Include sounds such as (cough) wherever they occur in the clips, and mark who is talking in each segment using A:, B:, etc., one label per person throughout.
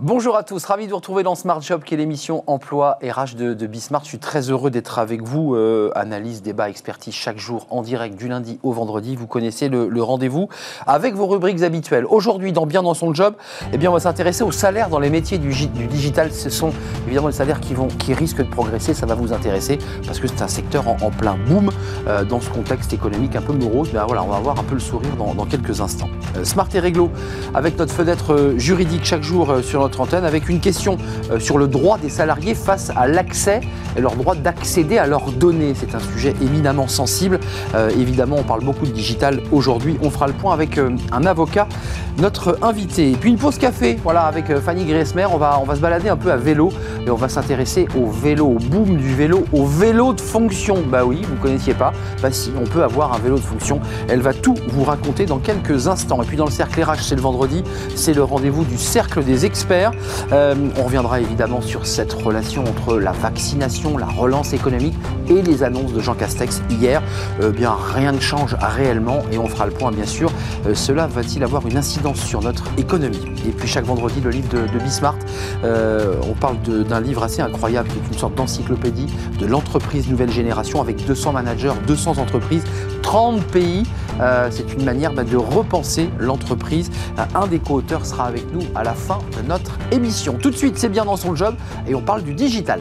A: Bonjour à tous, ravi de vous retrouver dans Smart Job, qui est l'émission emploi RH de, de Bismart. Je suis très heureux d'être avec vous. Euh, analyse, débat, expertise chaque jour en direct du lundi au vendredi. Vous connaissez le, rendez-vous avec vos rubriques habituelles. Aujourd'hui, dans Bien dans son job, eh bien, on va s'intéresser aux salaires dans les métiers du, digital. Ce sont évidemment les salaires qui, vont, qui risquent de progresser. Ça va vous intéresser parce que c'est un secteur en, plein boom euh, dans ce contexte économique un peu morose. Mais voilà, on va avoir un peu le sourire dans, quelques instants. Euh, Smart et Réglo, avec notre fenêtre juridique chaque jour sur notre avec une question euh, sur le droit des salariés face à l'accès et leur droit d'accéder à leurs données. C'est un sujet éminemment sensible. Euh, évidemment, on parle beaucoup de digital aujourd'hui. On fera le point avec euh, un avocat, notre invité. Et puis une pause café, voilà, avec Fanny Griesmer. On va, on va se balader un peu à vélo et on va s'intéresser au vélo, au boom du vélo, au vélo de fonction. Bah oui, vous ne connaissiez pas. Bah si, on peut avoir un vélo de fonction. Elle va tout vous raconter dans quelques instants. Et puis dans le cercle RH, c'est le vendredi, c'est le rendez-vous du cercle des experts. Euh, on reviendra évidemment sur cette relation entre la vaccination, la relance économique et les annonces de Jean Castex hier. Euh, bien, rien ne change réellement et on fera le point bien sûr. Euh, cela va-t-il avoir une incidence sur notre économie Et puis chaque vendredi, le livre de, de Bismart. Euh, on parle d'un livre assez incroyable qui est une sorte d'encyclopédie de l'entreprise nouvelle génération avec 200 managers, 200 entreprises, 30 pays. Euh, c'est une manière bah, de repenser l'entreprise. Euh, Un des co-auteurs sera avec nous à la fin de notre émission. Tout de suite, c'est bien dans son job et on parle du digital.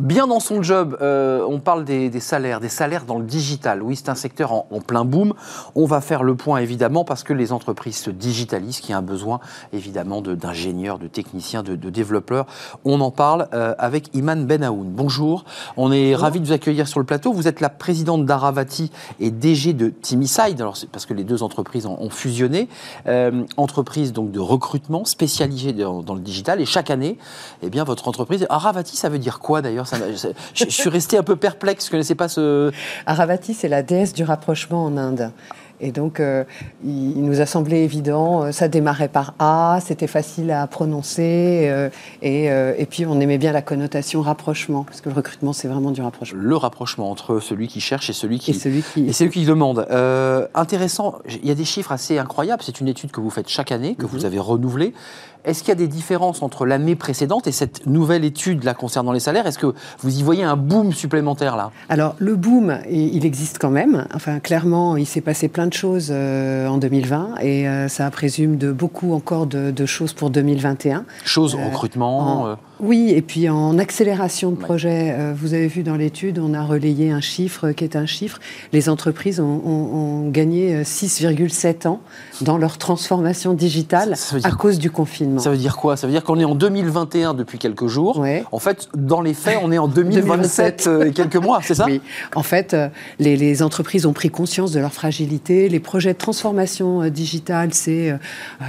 A: Bien dans son job, euh, on parle des, des salaires, des salaires dans le digital. Oui, c'est un secteur en, en plein boom. On va faire le point évidemment parce que les entreprises se digitalisent, qu'il y a un besoin évidemment de- d'ingénieurs, de, techniciens, de, de développeurs. On en parle euh, avec Iman Benaoun. Bonjour, on est ravi de vous accueillir sur le plateau. Vous êtes la présidente d'Aravati et DG de Timiside, alors c'est parce que les deux entreprises ont, ont fusionné. Euh, entreprise donc de recrutement spécialisée dans, dans le digital et chaque année, eh bien votre entreprise. Aravati, ça veut dire quoi d'ailleurs Ça je, je suis resté un peu perplexe, je ne connaissais pas ce.
B: Aravati, c'est la déesse du rapprochement en Inde. Et donc, euh, il, il nous a semblé évident, euh, ça démarrait par A, c'était facile à prononcer, euh, et, euh, et puis on aimait bien la connotation rapprochement, parce que le recrutement, c'est vraiment du rapprochement.
A: Le rapprochement entre celui qui cherche et celui qui,
B: Et celui qui...
A: Et c'est lui qui demande. Euh, intéressant, il y a des chiffres assez incroyables. C'est une étude que vous faites chaque année, que vous avez renouvelée. Est-ce qu'il y a des différences entre l'année précédente et cette nouvelle étude là concernant les salaires? Est-ce que vous y voyez un boom supplémentaire là?
B: Alors, le boom, il existe quand même. Enfin, clairement, il s'est passé plein de choses euh, en 2020, et euh, ça présume de beaucoup encore de, de choses pour 2021.
A: Chose,
B: Euh,
A: recrutement.
B: en- Oui, et puis en accélération de projet, euh, vous avez vu dans l'étude, on a relayé un chiffre qui est un chiffre. Les entreprises ont, ont- ont gagné euh, 6,7 ans dans leur transformation digitale
A: Ça veut dire
B: à cause du confinement.
A: ça veut dire quoi? Ça veut dire qu'on est en 2021 depuis quelques jours.
B: Ouais.
A: En fait, dans les faits, on est en 2027 (laughs) euh, et quelques mois, c'est ça?
B: Oui, en fait, euh, les, les entreprises ont pris conscience de leur fragilité. Les projets de transformation euh, digitale, c'est euh,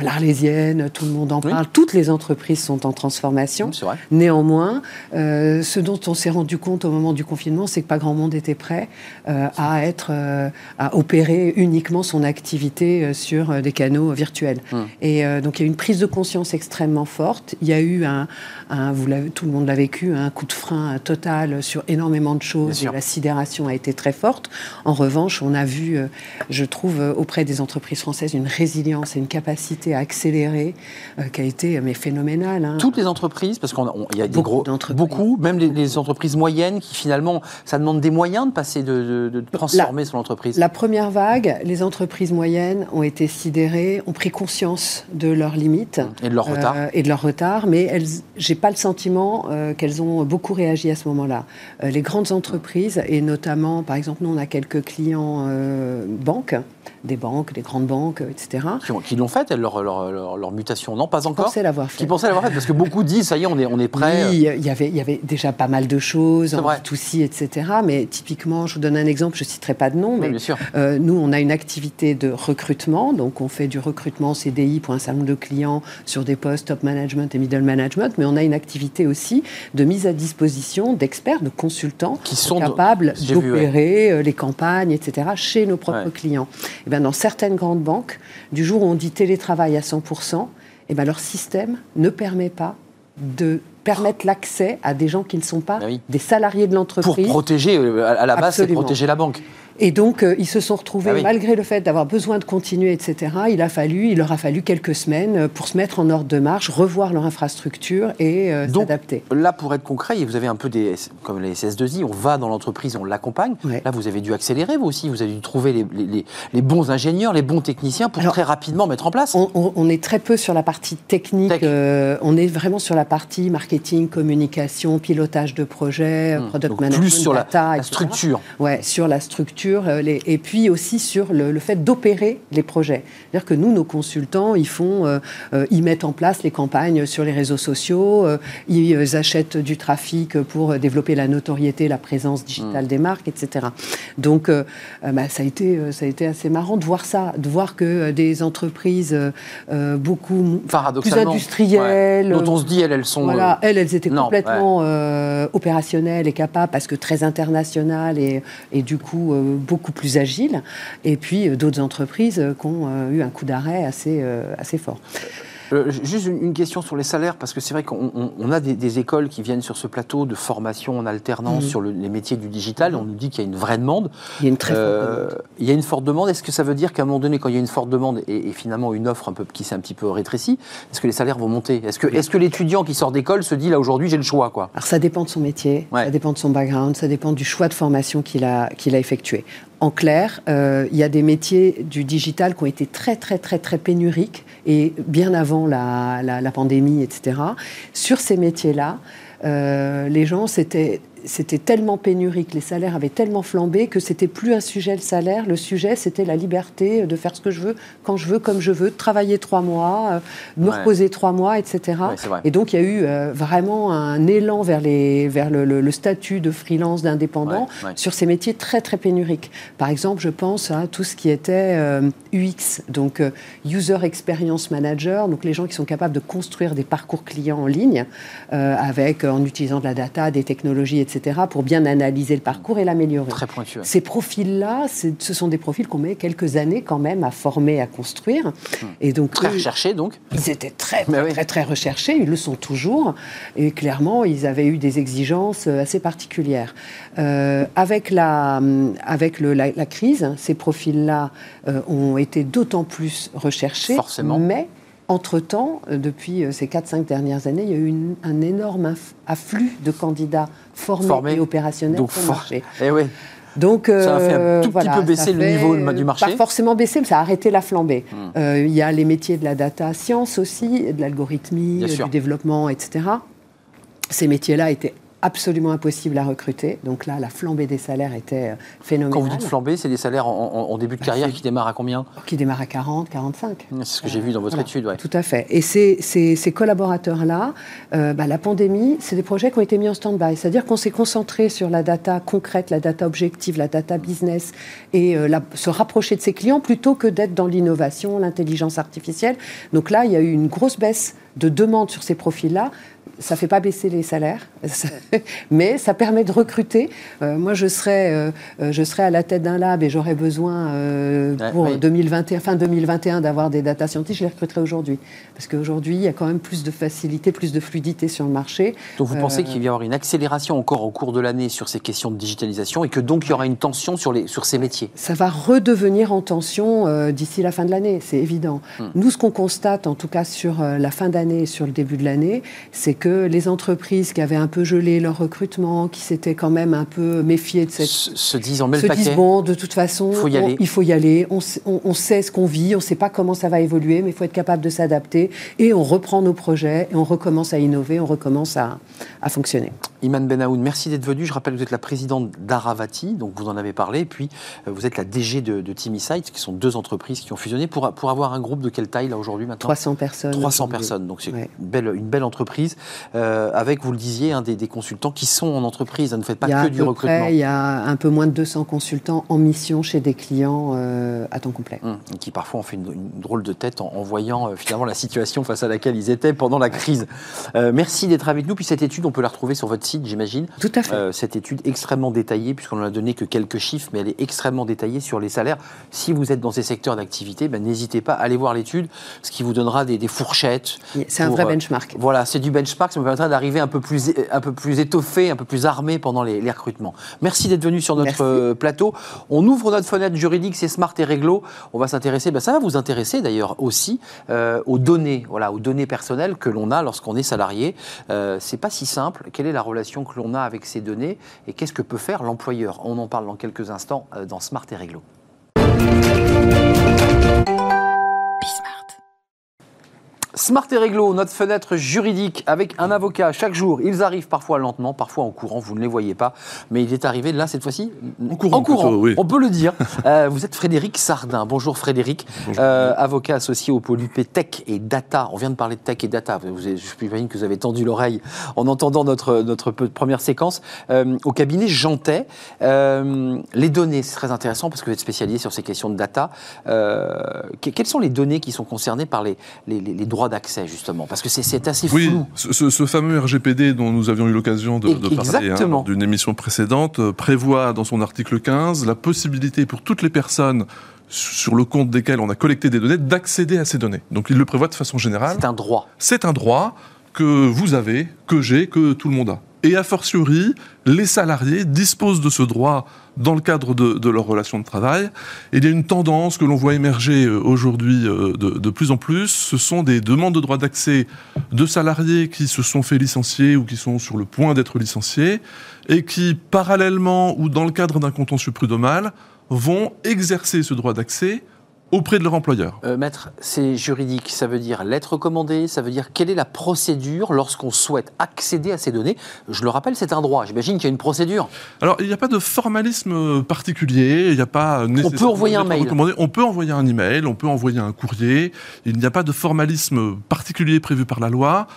B: l'Arlésienne, tout le monde en
A: Oui.
B: parle. Toutes les entreprises sont en transformation.
A: C'est vrai.
B: Néanmoins, euh, ce dont on s'est rendu compte au moment du confinement, c'est que pas grand monde était prêt euh, à être, euh, à opérer uniquement son activité sur des canaux virtuels.
A: Hum.
B: Et donc il y a eu une prise de conscience extrêmement forte. Il y a eu un, un- vous l'avez, tout le monde l'a vécu, un coup de frein total sur énormément de choses. La sidération a été très forte. En revanche, on a vu, je trouve, auprès des entreprises françaises, une résilience et une capacité à accélérer qui a été mais phénoménale. hein.
A: Toutes les entreprises, parce qu'il y a des
B: Beaucoup
A: gros, beaucoup, même les, les entreprises moyennes qui finalement, ça demande des moyens de passer, de, de- de transformer son entreprise.
B: La première vague, les entreprises moyennes ont été sidérées, ont pris conscience de leurs limites.
A: Et de leur retard.
B: euh, et de leur retard, mais elles, j'ai pas le sentiment euh, qu'elles ont beaucoup réagi à ce moment-là. Euh, les grandes entreprises, et notamment, par exemple, nous, on a quelques clients banques, des banques, des grandes banques, etc.
A: qui, ont- qui l'ont fait, elles, leur, leur, leur- leur mutation Non, pas encore.
B: pensaient l'avoir fait.
A: Qui pensaient l'avoir fait, parce que beaucoup disent, ça y est, on est, on est prêt.
B: Oui, il y avait, il y avait déjà pas mal de choses, en
A: vrai.
B: B2C, etc. Mais typiquement, je vous donne un exemple, je citerai pas de nom,
A: Oui,
B: mais
A: bien sûr.
B: euh, nous, on a une activité de recrutement, donc on fait du recrutement CDI pour un certain nombre de clients sur des postes top management et middle management, mais on a une activité aussi de mise à disposition d'experts, de consultants
A: Qui sont
B: capables
A: ouais.
B: d'opérer euh, les campagnes, etc., chez nos propres
A: Ouais.
B: clients. Bien, dans certaines grandes banques, du jour où on dit télétravail à 100%, et ben, leur système ne permet pas de permettre l'accès à des gens qui ne sont pas ah des salariés de l'entreprise.
A: Pour protéger, à la base, c'est protéger la banque.
B: Et donc, euh, ils se sont retrouvés, ah malgré le fait d'avoir besoin de continuer, etc., il, a fallu, il leur a fallu quelques semaines euh, pour se mettre en ordre de marche, revoir leur infrastructure et euh, s'adapter.
A: Là, pour être concret, vous avez un peu des. Comme les SS2I, on va dans l'entreprise, on l'accompagne. Là, vous avez dû accélérer, vous aussi. Vous avez dû trouver les, les, bons ingénieurs, les bons techniciens pour très rapidement mettre en place.
B: On, est très peu sur la partie technique. on est vraiment sur la partie marketing, communication, pilotage de projet, hmm. product management.
A: Plus sur la, la structure.
B: Ouais, sur la structure euh, et puis aussi sur le, fait d'opérer les projets. C'est-à-dire que nous, nos consultants, ils font, euh, euh, ils mettent en place les campagnes sur les réseaux sociaux, ils achètent du trafic pour développer la notoriété, la présence digitale mm. des marques, etc. Donc, bah, ça, a été, ça a été assez marrant de voir ça, de voir que des entreprises beaucoup plus industrielles,
A: dont on se dit elles, elles sont,
B: voilà, elles, elles étaient complètement opérationnelles et capables parce que très internationales et, et du coup beaucoup plus agile, et puis euh, d'autres entreprises euh, qui ont euh, eu un coup d'arrêt assez, assez fort.
A: Juste une, question sur les salaires, parce que c'est vrai qu'on a des, écoles qui viennent sur ce plateau de formation en alternance mmh. sur les métiers du digital. On nous dit qu'il y a une vraie demande.
B: Il y a une très forte demande.
A: Il y a une forte demande. Est-ce que ça veut dire qu'à un moment donné, quand il y a une forte demande et, finalement une offre un peu, qui s'est un petit peu rétrécie, est-ce que les salaires vont monter? Est-ce que, est que l'étudiant qui sort d'école se dit là aujourd'hui j'ai le choix quoi?
B: Alors ça dépend de son métier, ça dépend de son background, ça dépend du choix de formation qu'il a, qu'il a effectué. En clair, euh, il y a des métiers du digital qui ont été très, très, très, très pénuriques, et bien avant la, pandémie, etc. Sur ces métiers-là, euh, les gens, c'était c'était tellement pénurique, les salaires avaient tellement flambé que c'était plus un sujet le salaire. Le sujet, c'était la liberté de faire ce que je veux, quand je veux, comme je veux, de travailler trois mois, euh, me reposer trois mois, etc. et donc, il y a eu euh, vraiment un élan vers, les, vers le, statut de freelance, d'indépendant, sur ces métiers très, très pénuriques. Par exemple, je pense à tout ce qui était UX, euh, donc User Experience Manager, donc les gens qui sont capables de construire des parcours clients en ligne, avec, en utilisant de la data, des technologies, etc pour bien analyser le parcours et l'améliorer.
A: Très pointu.
B: Ces profils-là, ce sont des profils qu'on met quelques années quand même à former, à construire. Hmm.
A: Et donc, très recherchés, donc
B: Ils étaient très, très, très, recherchés, ils le sont toujours. Et clairement, ils avaient eu des exigences euh, assez particulières. Euh, avec la, avec le, la, crise, ces profils-là euh, ont été d'autant plus recherchés.
A: Forcément.
B: Mais entre-temps, euh, depuis euh, ces 4-5 dernières années, il y a eu un énorme afflux de candidats formés, et opérationnels Donc, sur le marché. (laughs)
A: Eh oui. Donc, ça a fait un euh, tout petit peu baisser le niveau du marché.
B: Pas forcément baisser, mais ça a arrêté la flambée. Hmm. il y a les métiers de la data science aussi, de l'algorithmie, du développement, etc. Ces métiers-là étaient absolument impossible à recruter. Donc là, la flambée des salaires était phénoménale.
A: Quand vous dites flambée, c'est des salaires en, début de bah, carrière qui démarrent à combien
B: Qui démarrent à 40, 45.
A: C'est ce que j'ai vu dans votre étude, oui.
B: Tout à fait. Et ces, ces, collaborateurs-là, euh, bah, la pandémie, c'est des projets qui ont été mis en stand-by. C'est-à-dire qu'on s'est concentré sur la data concrète, la data objective, la data business, et euh, se rapprocher de ses clients plutôt que d'être dans l'innovation, l'intelligence artificielle. Donc là, il y a eu une grosse baisse de demande sur ces profils-là ça ne fait pas baisser les salaires, (laughs) mais ça permet de recruter. Euh, moi, je serais, euh, euh, je serais à la tête d'un lab et j'aurais besoin pour 2021, fin 2021 d'avoir des data scientists, je les recruterais aujourd'hui. Parce qu'aujourd'hui, il y a quand même plus de facilité, plus de fluidité sur le marché.
A: Donc vous pensez qu'il va y avoir une accélération encore au cours de l'année sur ces questions de digitalisation et que donc il y aura une tension sur, les, sur ces métiers?
B: Ça va redevenir en tension d'ici la fin de l'année, c'est évident. Hmm. Nous, ce qu'on constate, en tout cas sur la fin d'année et sur le début de l'année, c'est que les entreprises qui avaient un peu gelé leur recrutement, qui s'étaient quand même un peu méfiées de cette...
A: Se, disent, on met
B: se
A: le
B: disent, bon, de toute façon, il faut y aller, on, sait ce qu'on vit, on ne sait pas comment ça va évoluer, mais il faut être capable de s'adapter, et on reprend nos projets, et on recommence à innover, on recommence à, fonctionner.
A: Iman Benaoun, merci d'être venu. Je rappelle que vous êtes la présidente d'Aravati, donc vous en avez parlé, et puis euh, vous êtes la DG de, de Sites, qui sont deux entreprises qui ont fusionné pour, pour avoir un groupe de quelle taille là aujourd'hui maintenant
B: 300 personnes.
A: 300 personnes, donc c'est une, belle, une belle entreprise. Euh, avec, vous le disiez, des, des, consultants qui sont en entreprise. Ne faites pas que du recrutement.
B: il y a un peu moins de 200 consultants en mission chez des clients euh, à temps complet.
A: Hum, qui parfois ont fait une, drôle de tête en, voyant euh, finalement la situation face à laquelle ils étaient pendant la crise. merci d'être avec nous. Puis cette étude, on peut la retrouver sur votre site site, j'imagine.
B: Tout à fait.
A: Euh, cette étude extrêmement détaillée, puisqu'on n'en a donné que quelques chiffres, mais elle est extrêmement détaillée sur les salaires. Si vous êtes dans ces secteurs d'activité, ben, n'hésitez pas à aller voir l'étude, ce qui vous donnera des, des fourchettes.
B: C'est un vrai
A: euh,
B: benchmark.
A: Voilà, c'est du benchmark, ça me permettra d'arriver un peu plus, un peu plus étoffé, un peu plus armé pendant les, les recrutements. Merci d'être venu sur notre
B: Merci.
A: euh, plateau. On ouvre notre fenêtre juridique, c'est smart et réglo. On va s'intéresser, ben, ça va vous intéresser d'ailleurs aussi euh, aux données, voilà, aux données personnelles que l'on a lorsqu'on est salarié. Euh, c'est pas si simple. Quelle est la relation que l'on a avec ces données et qu'est-ce que peut faire l'employeur? On en parle dans quelques instants euh, dans Smart et réglo. Smart et réglo, notre fenêtre juridique avec un avocat chaque jour. Ils arrivent parfois lentement, parfois en courant, vous ne les voyez pas, mais il est arrivé là cette fois-ci
C: En courant, plutôt, oui.
A: on peut le dire. (laughs) Euh, vous êtes Frédéric Sardin. Bonjour Frédéric,
C: Bonjour.
A: Euh, avocat associé au pôle UP Tech et Data. On vient de parler de tech et data. Vous, avez- je imagine que vous avez tendu l'oreille en entendant notre, première séquence. Euh, au cabinet Jantais, euh, les données, c'est très intéressant parce que vous êtes spécialisé sur ces questions de data. Que- quelles sont les données qui sont concernées par les, les- les- les d'accès, justement Parce que c'est- assez
C: Oui,
A: flou.
C: ce, ce- ce fameux RGPD dont nous avions eu l'occasion de, de parler hein, lors d'une émission précédente euh, prévoit dans son article 15 la possibilité pour toutes les personnes sur le compte desquelles on a collecté des données d'accéder à ces données. Donc il le prévoit de façon générale.
A: C'est un droit.
C: C'est un droit que vous avez, que j'ai, que tout le monde a. Et a fortiori, les salariés disposent de ce droit dans le cadre de, de leur relation de travail. Il y a une tendance que l'on voit émerger euh, aujourd'hui euh, de, de plus en plus. Ce sont des demandes de droit d'accès de salariés qui se sont fait licencier ou qui sont sur le point d'être licenciés et qui, parallèlement ou dans le cadre d'un contentieux prud'homal, vont exercer ce droit d'accès auprès de leur employeur.
A: Euh, maître, c'est juridique, ça veut dire lettre commandée, ça veut dire quelle est la procédure lorsqu'on souhaite accéder à ces données Je le rappelle, c'est un droit. J'imagine qu'il y a une procédure.
C: Alors, il n'y a pas de formalisme particulier, il n'y a pas nécessairement
A: envoyer un
C: de lettre
A: mail.
C: recommandée. On peut envoyer un email, on peut envoyer un courrier. Il n'y a pas de formalisme particulier prévu par la loi.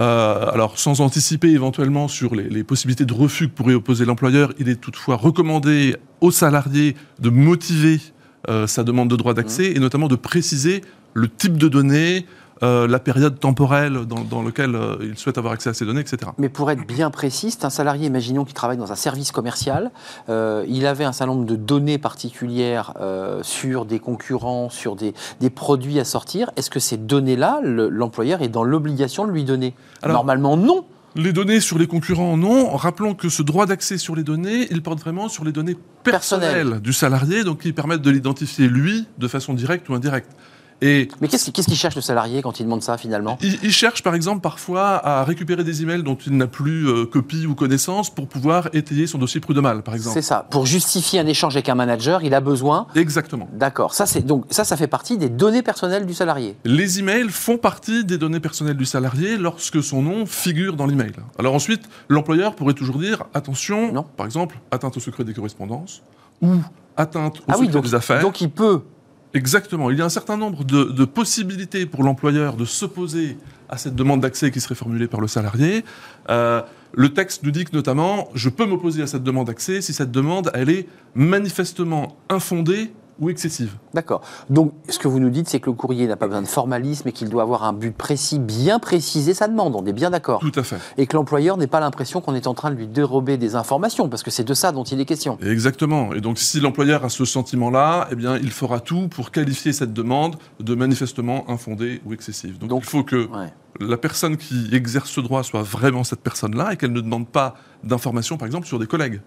C: Euh, alors, sans anticiper éventuellement sur les, les possibilités de refus que pourrait opposer l'employeur, il est toutefois recommandé aux salariés de motiver euh, sa demande de droit d'accès
A: Mmh.
C: et notamment de préciser le type de données, euh, la période temporelle dans, dans laquelle euh, il souhaite avoir accès à ces données, etc.
A: Mais pour être bien précis, c'est un salarié, imaginons, qui travaille dans un service commercial. Euh, il avait un certain nombre de données particulières euh, sur des concurrents, sur des, des produits à sortir. Est-ce que ces données-là, le- l'employeur est dans l'obligation de lui donner?
C: Alors-
A: Normalement, non.
C: Les données sur les concurrents, non. Rappelons que ce droit d'accès sur les données, il porte vraiment sur les données personnelles du salarié, donc qui permettent de l'identifier lui de façon directe ou indirecte. Et
A: Mais qu'est-ce qu'il cherche le salarié quand il demande ça finalement?
C: Il, il cherche par exemple parfois à récupérer des emails dont il n'a plus euh, copie ou connaissance pour pouvoir étayer son dossier prud'homal, par exemple.
A: C'est ça. Pour justifier un échange avec un manager, il a besoin.
C: Exactement.
A: D'accord. Ça, c'est donc ça, ça fait partie des données personnelles du salarié.
C: Les emails font partie des données personnelles du salarié lorsque son nom figure dans l'email. Alors ensuite, l'employeur pourrait toujours dire attention,
A: Non.
C: par exemple, atteinte au secret des correspondances ou atteinte au
A: ah oui,
C: secret
A: donc,
C: des affaires.
A: donc il peut.
C: Exactement. Il y a un certain nombre de, possibilités pour l'employeur de s'opposer à cette demande d'accès qui serait formulée par le salarié. Euh, le texte nous dit que notamment, je peux m'opposer à cette demande d'accès si cette demande, elle est manifestement infondée ou excessive.
A: D'accord. Donc, ce que vous nous dites, c'est que le courrier n'a pas besoin de formalisme et qu'il doit avoir un but précis, bien précisé sa demande. On est bien d'accord.
C: Tout à fait.
A: Et que l'employeur n'ait pas l'impression qu'on est en train de lui dérober des informations, parce que c'est de ça dont il est question.
C: Exactement. Et donc, si l'employeur a ce sentiment-là, eh bien, il fera tout pour qualifier cette demande de manifestement infondée ou excessive. Donc,
A: Donc,
C: il faut que
A: Ouais.
C: la personne qui exerce ce droit soit vraiment cette personne-là et qu'elle ne demande pas d'informations, par exemple, sur des collègues.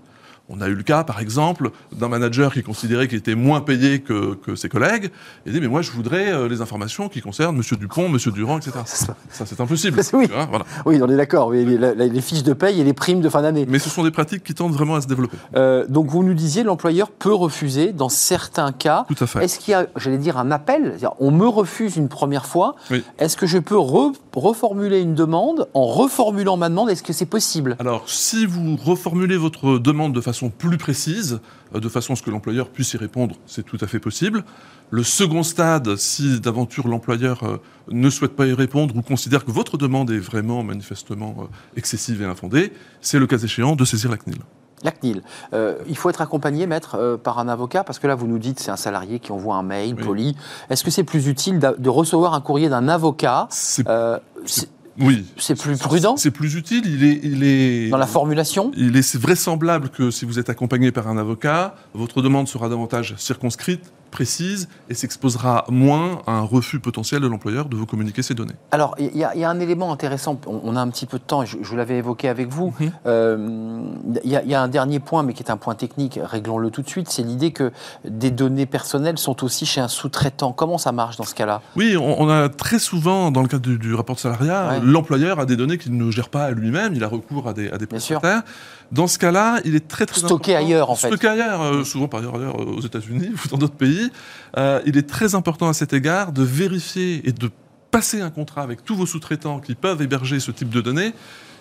C: On a eu le cas, par exemple, d'un manager qui considérait qu'il était moins payé que, que ses collègues, et dit, mais moi, je voudrais euh, les informations qui concernent Monsieur Dupont, Monsieur Durand, etc. Ça, c'est impossible. (laughs)
A: Oui.
C: Tu vois, voilà.
A: Oui, on est d'accord. Les, fiches de paye et les primes de fin d'année.
C: Mais ce sont des pratiques qui tendent vraiment à se développer.
A: Euh, donc, vous nous disiez, l'employeur peut refuser dans certains cas.
C: Tout à fait.
A: Est-ce qu'il y a, j'allais dire, un appel? On me refuse une première fois.
C: Oui.
A: Est-ce que je peux re- reformuler une demande en reformulant ma demande? Est-ce que c'est possible?
C: Alors, si vous reformulez votre demande de façon plus précise, euh, de façon à ce que l'employeur puisse y répondre, c'est tout à fait possible. Le second stade, si d'aventure l'employeur euh, ne souhaite pas y répondre ou considère que votre demande est vraiment manifestement euh, excessive et infondée, c'est le cas échéant de saisir la CNIL.
A: La CNIL. Euh, il faut être accompagné, maître, euh, par un avocat, parce que là, vous nous dites c'est un salarié qui envoie un mail
C: Oui.
A: poli. Est-ce que c'est plus utile de recevoir un courrier d'un avocat
C: Oui.
A: C'est plus prudent
C: C'est plus utile. Il est, il est
A: dans la formulation
C: Il est vraisemblable que si vous êtes accompagné par un avocat, votre demande sera davantage circonscrite, précise et s'exposera moins à un refus potentiel de l'employeur de vous communiquer ces données.
A: Alors, il y, a un élément intéressant, on, a un petit peu de temps, je, je l'avais évoqué avec vous. Mhm. Euh, il y, a un dernier point, mais qui est un point technique, réglons-le tout de suite, c'est l'idée que des données personnelles sont aussi chez un sous-traitant. Comment ça marche dans ce cas-là?
C: Oui, on, a très souvent, dans le cadre du, rapport de salariat, l'employeur a des données qu'il ne gère pas lui-même, il a recours à des, à des prestataires. Dans ce cas-là, il est très très
A: stocké ailleurs en
C: fait. Stocké ailleurs, euh, souvent par ailleurs, euh, aux États-Unis (laughs) ou dans d'autres pays. Euh, il est très important à cet égard de vérifier et de passer un contrat avec tous vos sous-traitants qui peuvent héberger ce type de données,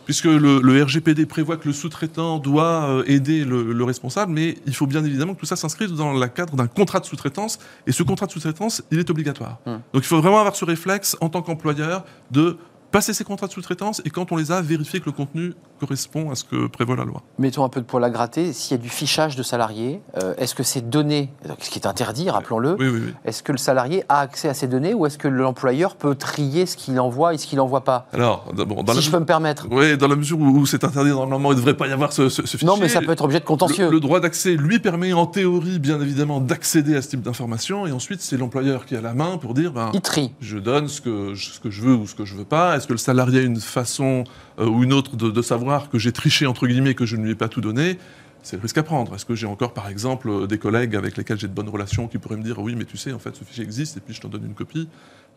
C: puisque le, RGPD prévoit que le sous-traitant doit aider le, responsable, mais il faut bien évidemment que tout ça s'inscrive dans le cadre d'un contrat de sous-traitance, et ce contrat de sous-traitance, il est obligatoire. Hum. Donc il faut vraiment avoir ce réflexe en tant qu'employeur de passer ces contrats de sous-traitance et quand on les a, vérifier que le contenu correspond à ce que prévoit la loi.
A: Mettons un peu de poil à gratter. S'il y a du fichage de salariés, euh, est-ce que ces données, ce qui est interdit, rappelons-le, est-ce que le salarié a accès à ces données ou est-ce que l'employeur peut trier ce qu'il envoie et ce qu'il n'envoie pas?
C: Alors,
A: bon, dans si je peux me permettre.
C: Oui, dans la mesure où, c'est interdit, normalement, il ne devrait pas y avoir ce, fichier.
A: Non, mais ça peut être objet de contentieux.
C: Le, droit d'accès lui permet en théorie, bien évidemment, d'accéder à ce type d'informations et ensuite, c'est l'employeur qui a la main pour dire ben,
A: il trie.
C: je donne ce que, ce que je veux ou ce que je veux pas. Est-ce que le salarié a une façon euh, ou une autre de, savoir que j'ai triché, entre guillemets, que je ne lui ai pas tout donné, c'est le risque à prendre. Est-ce que j'ai encore, par exemple, des collègues avec lesquels j'ai de bonnes relations qui pourraient me dire oui, mais tu sais, en fait, ce fichier existe et puis je t'en donne une copie?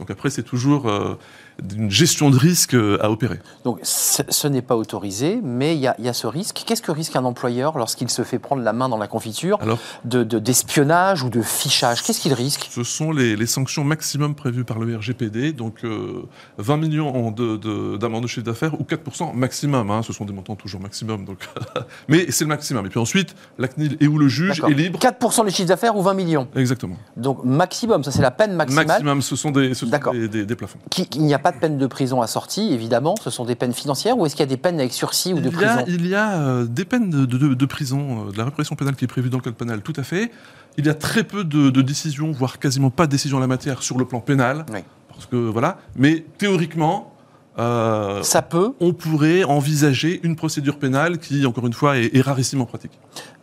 C: Donc après, c'est toujours euh, une gestion de risque euh, à opérer.
A: Donc ce n'est pas autorisé, mais il y, a ce risque. Qu'est-ce que risque un employeur lorsqu'il se fait prendre la main dans la confiture de, d'espionnage ou de fichage? Qu'est-ce qu'il risque?
C: Ce sont les, sanctions maximum prévues par le RGPD, donc 20 euh, millions de, d'amende de chiffre d'affaires ou 4% maximum. Hein. ce sont des montants toujours maximum, donc (laughs) mais c'est le maximum. Et puis ensuite, la CNIL et où le juge est libre.
A: 4% des chiffres d'affaires ou 20 millions?
C: Exactement.
A: Donc maximum, ça c'est la peine maximale.
C: Maximum, ce sont des. Des, plafonds.
A: il n'y a pas de peine de prison assortie, évidemment. Ce sont des peines financières ou est-ce qu'il y a des peines avec sursis ou de prison
C: Il y a euh, des peines de, prison, euh, de la répression pénale qui est prévue dans le code pénal, tout à fait. Il y a très peu de, décisions, voire quasiment pas de décisions en la matière sur le plan pénal. Parce que voilà. Mais théoriquement,
A: euh, ça peut.
C: On pourrait envisager une procédure pénale qui, encore une fois, est, rarissime en pratique.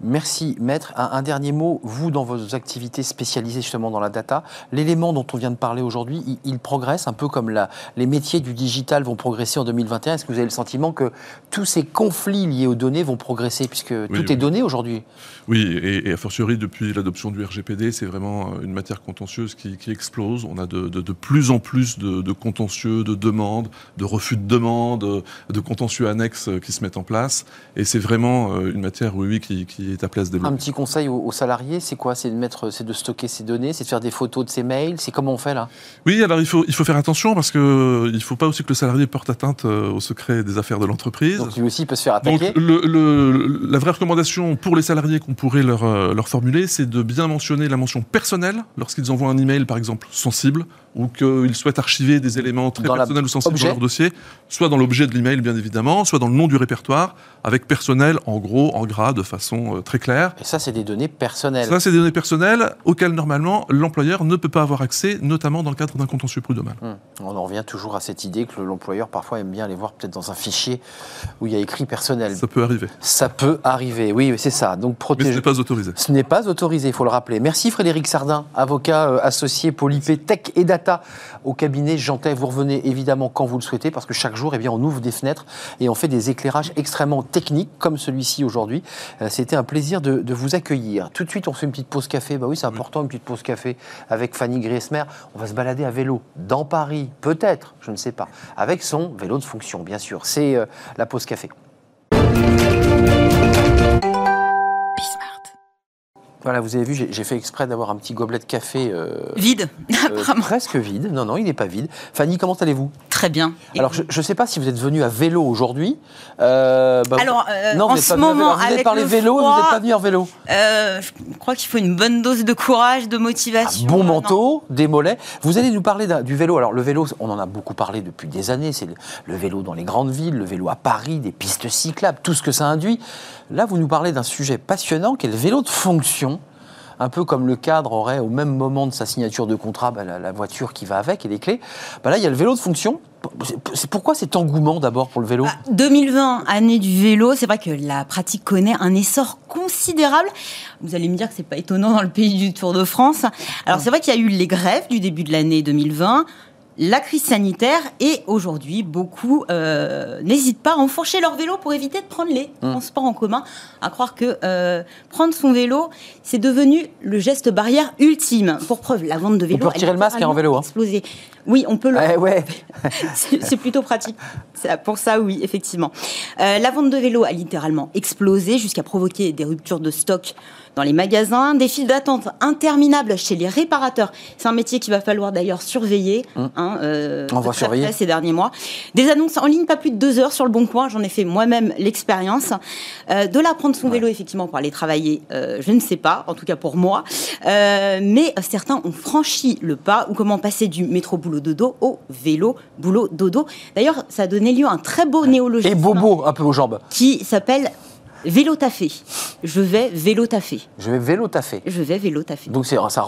A: Merci, maître. Un, dernier mot, vous, dans vos activités spécialisées justement dans la data, l'élément dont on vient de parler aujourd'hui, il, progresse un peu comme la, les métiers du digital vont progresser en 2021. Est-ce que vous avez le sentiment que tous ces conflits liés aux données vont progresser puisque tout est donné aujourd'hui?
C: Oui, et, a fortiori depuis l'adoption du RGPD, c'est vraiment une matière contentieuse qui, explose. On a de, plus en plus de, de contentieux, de demandes de refus de demande, de contentieux annexes qui se mettent en place. Et c'est vraiment euh, une matière, oui, qui, est à place développer.
A: Un petit conseil aux, salariés, c'est quoi? C'est de mettre, c'est de stocker ces données, c'est de faire des photos de ces mails. C'est comment on fait là?
C: Oui, alors il faut, il faut faire attention parce que euh, il faut pas aussi que le salarié porte atteinte euh, au secret des affaires de l'entreprise.
A: Donc lui aussi peut se faire attaquer.
C: Donc le, la vraie recommandation pour les salariés qu'on pourrait leur, leur formuler, c'est de bien mentionner la mention personnelle lorsqu'ils envoient un email, par exemple, sensible ou qu'ils souhaitent archiver des éléments très personnels ou sensibles dans leur dossier, soit dans l'objet de l'email bien évidemment, soit dans le nom du répertoire, avec personnel en gros, en gras, de façon euh, très claire.
A: Et ça, c'est des données personnelles.
C: Ça, c'est des données personnelles auxquelles normalement l'employeur ne peut pas avoir accès, notamment dans le cadre d'un contentieux prud'homal. Hum.
A: On en revient toujours à cette idée que l'employeur parfois aime bien aller voir peut-être dans un fichier où il y a écrit personnel.
C: Ça peut arriver.
A: Ça peut arriver, oui, c'est ça. Donc
C: protéger. Mais ce n'est pas autorisé.
A: Ce n'est pas autorisé, il faut le rappeler. Merci Frédéric Sardin, avocat euh, associé Polypé Tech et Data au cabinet Jantet. Vous revenez évidemment quand vous le souhaitez parce que chaque jour, eh bien, on ouvre des fenêtres et on fait des éclairages extrêmement techniques comme celui-ci aujourd'hui. Euh, c'était un plaisir de, vous accueillir. Tout de suite, on fait une petite pause café. Bah oui, c'est important, une petite pause café avec Fanny Griesmer. On va se balader à vélo dans Paris, peut-être, je ne sais pas, avec son vélo de fonction, bien sûr. C'est euh, la pause café. Voilà, vous avez vu, j'ai fait exprès d'avoir un petit gobelet de café.
D: Euh, vide,
A: euh, (laughs) Presque vide. Non, non, il n'est pas vide. Fanny, comment allez-vous?
D: Très bien.
A: Alors, je ne sais pas si vous êtes venu à vélo aujourd'hui. Euh,
D: bah, Alors, non, en ce moment,
A: vous êtes parlé vélo, vous n'êtes pas venu en vélo.
D: je crois qu'il faut une bonne dose de courage, de motivation.
A: Un bon manteau, des mollets. Vous allez nous parler du vélo. Alors, le vélo, on en a beaucoup parlé depuis des années. C'est le vélo dans les grandes villes, le vélo à Paris, des pistes cyclables, tout ce que ça induit. Là, vous nous parlez d'un sujet passionnant qui est le vélo de fonction. un peu comme le cadre aurait au même moment de sa signature de contrat bah, la, la voiture qui va avec et les clés. Bah là, il y a le vélo de fonction. C'est pourquoi cet engouement d'abord pour le vélo?
D: Bah, 2020, année du vélo, c'est vrai que la pratique connaît un essor considérable. Vous allez me dire que c'est pas étonnant dans le pays du Tour de France. Alors c'est vrai qu'il y a eu les grèves du début de l'année 2020 la crise sanitaire et aujourd'hui, beaucoup euh, n'hésitent pas à enfourcher leur vélo pour éviter de prendre les
A: Mmh.
D: transports en commun. À croire que euh, prendre son vélo, c'est devenu le geste barrière ultime. Pour preuve, la vente de vélo.
A: peut retirer le masque, en vélo, hein.
D: Explosé. Oui, on peut le.
A: Eh ouais. (laughs)
D: C'est plutôt pratique. Pour ça, oui, effectivement. Euh, la vente de vélos a littéralement explosé jusqu'à provoquer des ruptures de stock dans les magasins, des files d'attente interminables chez les réparateurs. C'est un métier qu'il va falloir d'ailleurs surveiller. hein, euh,
A: Mmh. On va surveiller.
D: ces derniers mois. Des annonces en ligne, pas plus de deux heures sur le bon coin. J'en ai fait moi-même l'expérience. Euh, de là, prendre son vélo, effectivement, pour aller travailler, euh, je ne sais pas, en tout cas pour moi. Euh, mais euh, certains ont franchi le pas, ou comment passer du métro boulot dodo au vélo boulot dodo. D'ailleurs, ça a donné lieu à un très beau néologisme
A: Et bobo un peu aux jambes.
D: qui s'appelle vélo taffé. Je vais vélo taffé.
A: Je vais vélo taffer.
D: Je vais vélo taffé.
A: Donc c'est ça,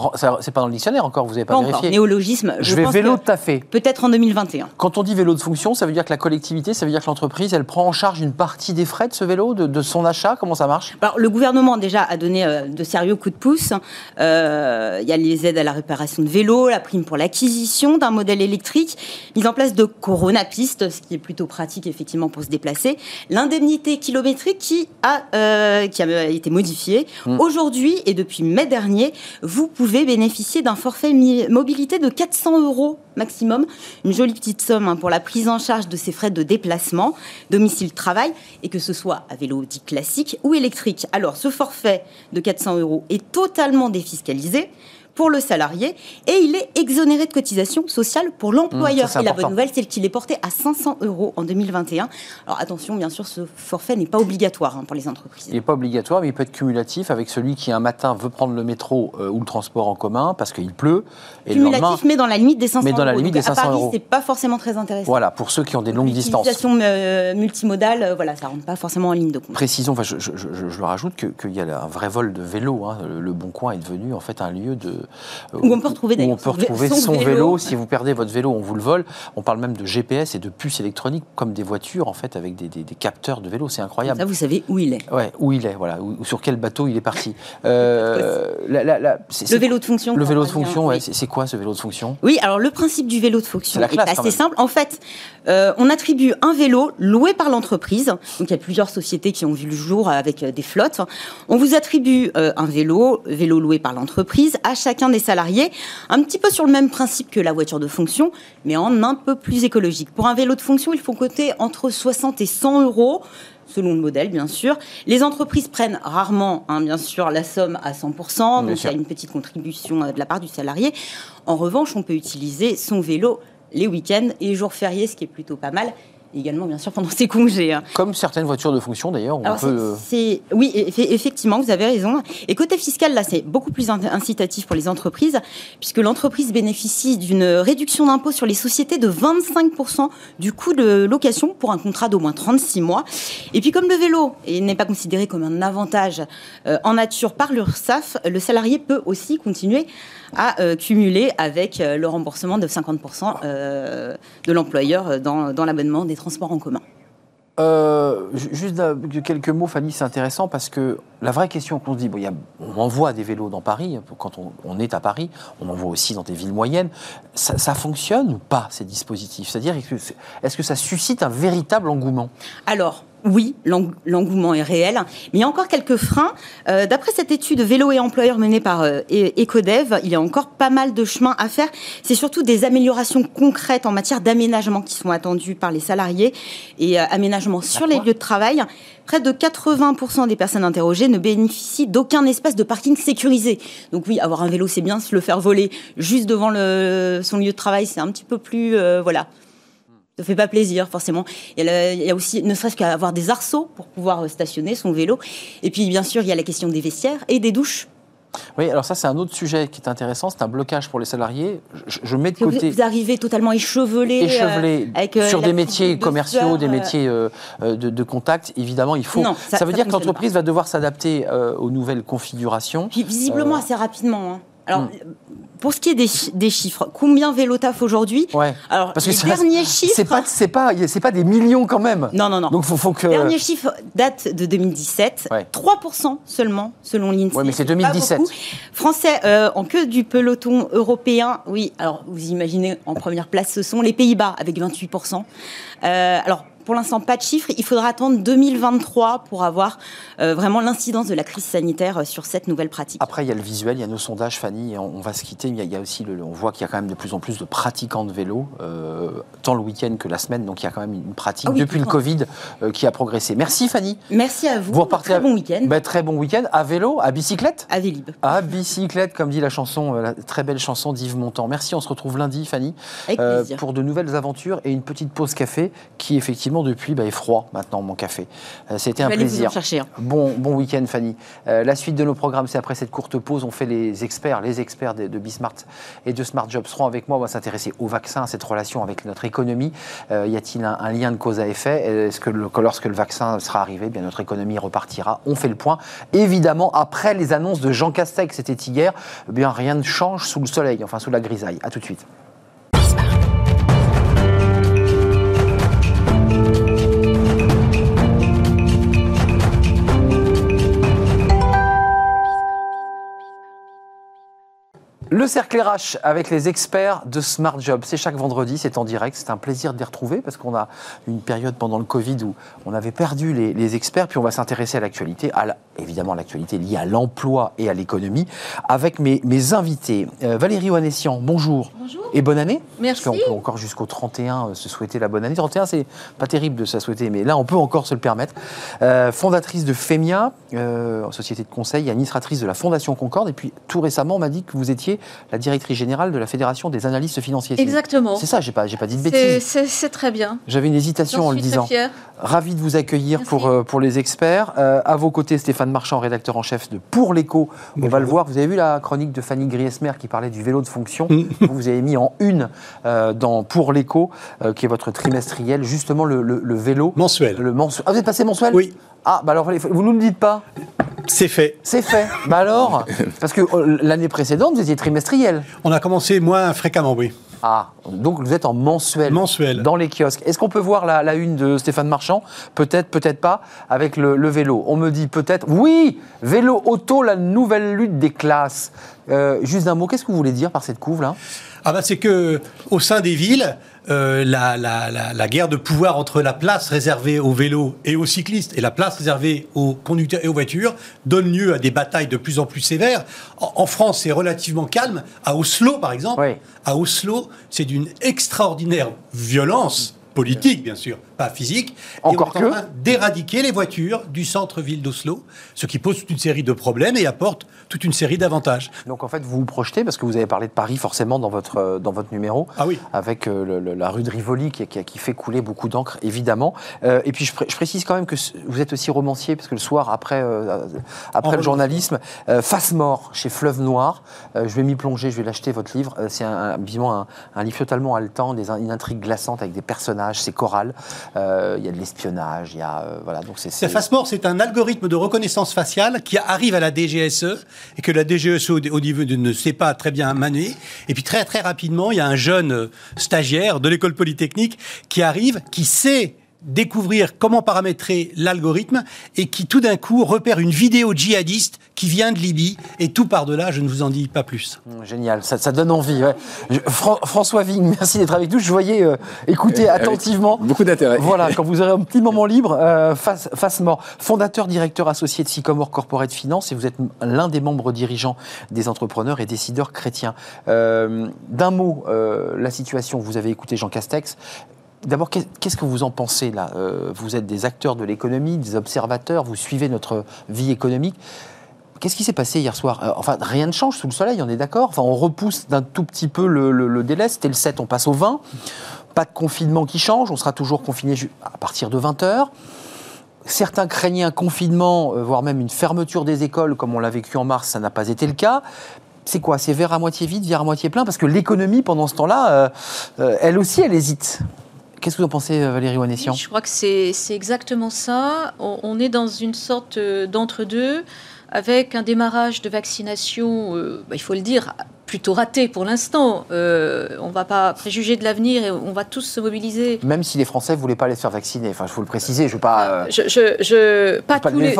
A: pas dans le dictionnaire encore, vous n'avez pas,
D: Pas encore.
A: vérifié.
D: Néologisme.
A: Je vais
D: pense
A: vélo taffer.
D: Peut-être en 2021.
A: Quand on dit vélo de fonction, ça veut dire que la collectivité, ça veut dire que l'entreprise, elle prend en charge une partie des frais de ce vélo, de, de son achat Comment ça marche?
D: Alors, le gouvernement déjà a donné euh, de sérieux coups de pouce. Euh, Il y a les aides à la réparation de vélos, la prime pour l'acquisition d'un modèle électrique, mise en place de Corona Piste, ce qui est plutôt pratique effectivement pour se déplacer, l'indemnité kilométrique qui a, euh, qui a été modifiée. Aujourd'hui et depuis mai dernier, vous pouvez bénéficier d'un forfait mobilité de 400 euros maximum, une jolie petite somme hein, pour la prise en charge de ces frais de déplacement, domicile-travail, et que ce soit à vélo dit classique ou électrique. Alors, ce forfait de 400 euros est totalement défiscalisé pour le salarié et il est exonéré de cotisation sociale pour l'employeur.
A: Mmh,
D: et la bonne nouvelle, c'est qu'il est porté à 500 euros en 2021. Alors attention, bien sûr, ce forfait n'est pas obligatoire hein, pour les entreprises.
A: Il n'est pas obligatoire, mais il peut être cumulatif avec celui qui un matin veut prendre le métro euh, ou le transport en commun parce qu'il pleut. Et le lendemain,
D: Cumulatif, mais dans la limite des 500
A: Mais dans la
D: euros.
A: limite des 500
D: à Paris,
A: euros.
D: c'est pas forcément très intéressant.
A: voilà, pour ceux qui ont des longues distances.
D: L'utilisation euh, multimodale, euh, voilà, ça rentre pas forcément en ligne de compte.
A: Précisons, enfin, je, je, je, je le rajoute, que- qu'il y a là un vrai vol de vélo. hein. Le, le Bon Coin est devenu en fait un lieu de
D: Où on peut retrouver
A: où on peut retrouver
D: son
A: son, vélo.
D: vélo.
A: Si vous perdez votre vélo, on vous le vole. On parle même de GPS et de puces électroniques comme des voitures en fait avec des, des- des capteurs de vélo. C'est incroyable.
D: Ça, vous savez où il est.
A: Ouais, où il est, voilà, ou, sur quel bateau il est parti. Euh, (laughs) la- la- la- c'est-
D: Le vélo de fonction.
A: Le vélo de
D: dire,
A: fonction, ouais, c'est quoi ce vélo de fonction?
D: Oui, alors le principe du vélo de fonction est assez
A: même.
D: simple. En fait, euh, on attribue un vélo loué par l'entreprise. Donc il y a plusieurs sociétés qui ont vu le jour avec euh, des flottes. On vous attribue euh, un vélo, vélo loué par l'entreprise, à chacun des salariés, un petit peu sur le même principe que la voiture de fonction, mais en un peu plus écologique. Pour un vélo de fonction, il faut coter entre 60 et 100 euros selon le modèle, bien sûr. Les entreprises prennent rarement, hein, bien sûr, la somme à 100%,
A: Bien
D: donc il y a une petite contribution euh, de la part du salarié. En revanche, on peut utiliser son vélo les week-ends et les jours fériés, ce qui est plutôt pas mal. Également, bien sûr, pendant (laughs) ses congés. hein.
A: Comme certaines voitures de fonction d'ailleurs, on
D: Alors,
A: peut. euh,
D: c'est- c'est- oui, eff- effectivement, vous avez raison. Et côté fiscal, là, c'est beaucoup plus in- incitatif pour les entreprises, puisque l'entreprise bénéficie d'une réduction d'impôt sur les sociétés de 25% du coût de location pour un contrat d'au moins 36 mois. Et puis, comme le vélo n'est pas considéré comme un avantage euh, en nature par l'URSSAF, le salarié peut aussi continuer à euh, cumuler avec euh, le remboursement de 50% euh, de l'employeur euh, dans, dans l'abonnement des transports en commun.
A: Ju- juste quelques mots, Fanny, c'est intéressant parce que la vraie question qu'on se dit, bon, il y a- on envoie des vélos dans Paris, quand on, on est à Paris, on en voit aussi dans des villes moyennes. Ça, ça fonctionne ou pas, ces dispositifs? C'est-à-dire, est-ce que ça suscite un véritable engouement?
D: Alors, oui, l'eng- l'engouement est réel, mais il y a encore quelques freins. Euh, D'après cette étude vélo et employeur menée par euh, E- Ecodev, il y a encore pas mal de chemin à faire. C'est surtout des améliorations concrètes en matière d'aménagement qui sont attendues par les salariés et euh, aménagement sur les lieux de travail. Près de 80% des personnes interrogées ne bénéficient d'aucun espace de parking sécurisé. Donc oui, avoir un vélo, c'est bien. Se le faire voler juste devant le- son lieu de travail, c'est un petit peu plus... euh, voilà. Ça fait pas plaisir, forcément. Il y a, le- il y a aussi, ne serait-ce qu'à avoir des arceaux pour pouvoir euh, stationner son vélo. Et puis, bien sûr, il y a la question des vestiaires et des douches.
A: Oui, alors ça c'est un autre sujet qui est intéressant, c'est un blocage pour les salariés. Je, je mets de côté
D: vous arrivez totalement échevelé,
A: échevelé
D: euh, avec, euh,
A: sur des métiers
D: de
A: commerciaux, des métiers euh, de, de contact. Évidemment, il faut.
D: Non, ça-
A: ça veut
D: ça
A: dire que l'entreprise va devoir s'adapter aux nouvelles configurations.
D: Puis visiblement assez rapidement. hein. Alors,
A: Hmm.
D: pour ce qui est des, des chiffres, combien vélo taf aujourd'hui
A: Ouais.
D: Alors,
A: Parce que
D: les
A: ça-
D: derniers chiffres.
A: C'est pas, c'est pas, c'est pas des millions quand même.
D: Non, non, non.
A: Donc faut, faut que.
D: Les derniers chiffres datent de 2017.
A: Ouais.
D: 3% seulement, selon l'INSEE.
A: Ouais, mais c'est
D: pas
A: 2017.
D: beaucoup. Français euh, en queue du peloton européen. Oui, alors vous imaginez, en première place, ce sont les Pays-Bas avec 28%. Euh, alors, pour l'instant, pas de chiffres. Il faudra attendre 2023 pour avoir euh, vraiment l'incidence de la crise sanitaire euh, sur cette nouvelle pratique.
A: Après, il y a le visuel, il y a nos sondages, Fanny, et on, on va se quitter. Il y a, il y a aussi, le, on voit qu'il y a quand même de plus en plus de pratiquants de vélo, euh, tant le week-end que la semaine. Donc il y a quand même une pratique
D: Ah oui,
A: depuis le Covid euh, qui a progressé. Merci Fanny.
D: Merci à vous.
A: Vous repartez
D: Très
A: à-
D: bon week-end.
A: Bah, très bon week-end à vélo, à bicyclette.
D: À Vélib.
A: À bicyclette, comme dit la chanson, la très belle chanson d'Yves Montand. Merci, on se retrouve lundi, Fanny,
D: Avec plaisir.
A: pour de nouvelles aventures et une petite pause café qui, effectivement, depuis, bah, est froid maintenant, mon café. Euh, C'était un plaisir.
D: chercher un.
A: Bon, bon week-end, Fanny. Euh, la suite de nos programmes, c'est après cette courte pause. On fait les experts, les experts de, de Bismart et de Smart Job seront avec moi. On va s'intéresser au vaccin, à cette relation avec notre économie. Euh, y a-t-il un, un lien de cause à effet? Est-ce que, le- que lorsque le vaccin sera arrivé, eh bien notre économie repartira? On fait le point. Évidemment, après les annonces de Jean Castex, c'était hier, eh bien rien ne change sous le soleil, enfin sous la grisaille. À tout de suite. Le cercle RH avec les experts de Smart Job, c'est chaque vendredi, c'est en direct, c'est un plaisir de les retrouver parce qu'on a une période pendant le Covid où on avait perdu les, experts, puis on va s'intéresser à l'actualité, évidemment l'actualité liée à l'emploi et à l'économie, avec mes, mes invités. Euh, Valérie Oanessian, bonjour.
E: Bonjour.
A: Et bonne année.
E: Merci.
A: Parce qu'on peut encore jusqu'au 31 euh, se souhaiter la bonne année. 31, c'est pas terrible de se la souhaiter, mais là, on peut encore se le permettre. Euh, fondatrice de FEMIA, société de conseil, administratrice de la Fondation Concorde. Et puis, tout récemment, on m'a dit que vous étiez la directrice générale de la Fédération des analystes financiers.
E: Exactement.
A: C'est ça, j'ai pas, pas dit de bêtises.
E: C'est très bien.
A: J'avais une hésitation en le disant. Ravi de vous accueillir
E: Merci.
A: pour, pour les experts. À vos côtés, Stéphane Marchand, rédacteur en chef de Pour l'écho. On va le voir. Vous avez vu la chronique de Fanny Griesmer qui parlait du vélo de fonction. (laughs) vous, vous avez mis en une euh, dans Pour l'écho, euh, qui est votre trimestriel, justement le, le- le vélo.
F: Mensuel.
A: Le mensu- Ah, vous êtes passé mensuel?
F: Oui.
A: Ah, bah alors, vous ne nous le dites pas.
F: C'est fait.
A: C'est fait. bah alors Parce que euh, l'année précédente, vous étiez trimestriel.
F: On a commencé moins fréquemment, oui.
A: Ah, donc vous êtes en mensuel.
F: Mensuel.
A: Dans les kiosques. Est-ce qu'on peut voir la, la une de Stéphane Marchand? Peut-être, peut-être pas, avec le, le vélo. On me dit peut-être, oui, vélo auto, la nouvelle lutte des classes. Euh, juste un mot, qu'est-ce que vous voulez dire par cette couve là?
F: Ah bah c'est que au sein des villes, euh, la, la- la- la guerre de pouvoir entre la place réservée aux vélos et aux cyclistes et la place réservée aux conducteurs et aux voitures donne lieu à des batailles de plus en plus sévères. En, en France, c'est relativement calme. À Oslo, par exemple,
A: Oui.
F: à Oslo, c'est d'une extraordinaire violence politique, bien sûr, pas physique.
A: Encore
F: et on est en
A: que.
F: train d'éradiquer les voitures du centre-ville d'Oslo, ce qui pose toute une série de problèmes et apporte toute une série d'avantages.
A: Donc en fait, vous vous projetez, parce que vous avez parlé de Paris forcément dans votre, euh, dans votre numéro,
F: Ah oui.
A: avec euh, le- le- la rue de Rivoli qui, qui- qui fait couler beaucoup d'encre, évidemment. Euh, et puis je, pré- je précise quand même que vous êtes aussi romancier, parce que le soir, après, euh, après
F: En
A: le journalisme, Face Mort, chez Fleuve Noir, je vais m'y plonger, je vais l'acheter, votre livre. C'est un, un- évidemment un, un livre totalement haletant, des, une intrigue glaçante avec des personnages, c'est choral. Euh, Il y a de l'espionnage, il y a... euh, voilà, donc c'est...
F: C'est
A: c'est-
F: un algorithme de reconnaissance faciale qui arrive à la DGSE et que la DGSE au au niveau de ne sait pas très bien manier. Et puis très très rapidement, il y a un jeune stagiaire de l'école polytechnique qui arrive, qui sait découvrir comment paramétrer l'algorithme et qui tout d'un coup repère une vidéo djihadiste qui vient de Libye et tout par delà, je ne vous en dis pas plus.
A: Mmh, Génial, ça, ça donne envie. ouais. Je- Fran- François Vigne, (laughs) merci d'être avec nous. Je voyais euh, écouter attentivement.
G: Beaucoup d'intérêt.
A: Voilà, (laughs) quand vous aurez un petit moment libre, euh, face, face mort. Fondateur, directeur associé de Sycomore Corporate Finance, et vous êtes l'un des membres dirigeants des entrepreneurs et décideurs chrétiens. Euh, D'un mot, euh, la situation, vous avez écouté Jean Castex. D'abord, qu'est- qu'est-ce que vous en pensez là? Euh, Vous êtes des acteurs de l'économie, des observateurs, vous suivez notre vie économique. Qu'est-ce qui s'est passé hier soir? Euh, Enfin, rien ne change sous le soleil, on est d'accord? Enfin, on repousse d'un tout petit peu le, délai. C'était le 7, on passe au 20. Pas de confinement qui change, on sera toujours confiné à partir de 20h. Certains craignaient un confinement, euh, voire même une fermeture des écoles, comme on l'a vécu en mars, ça n'a pas été le cas. C'est quoi? C'est verre à moitié vide, verre à moitié plein? Parce que l'économie, pendant ce temps-là, elle aussi, elle hésite. Qu'est-ce que vous en pensez, euh, Valérie Wanessian
E: Je crois que c'est exactement ça. On, on est dans une sorte euh, d'entre-deux, avec un démarrage de vaccination, euh, bah, il faut le dire, plutôt raté pour l'instant. Euh, on ne va pas préjuger de l'avenir et on va tous se mobiliser.
A: Même si les Français ne voulaient pas se faire vacciner. Enfin, il faut le préciser, je ne veux pas... euh,
E: Je, je, je- pas
A: pas
E: tous les-
A: mais-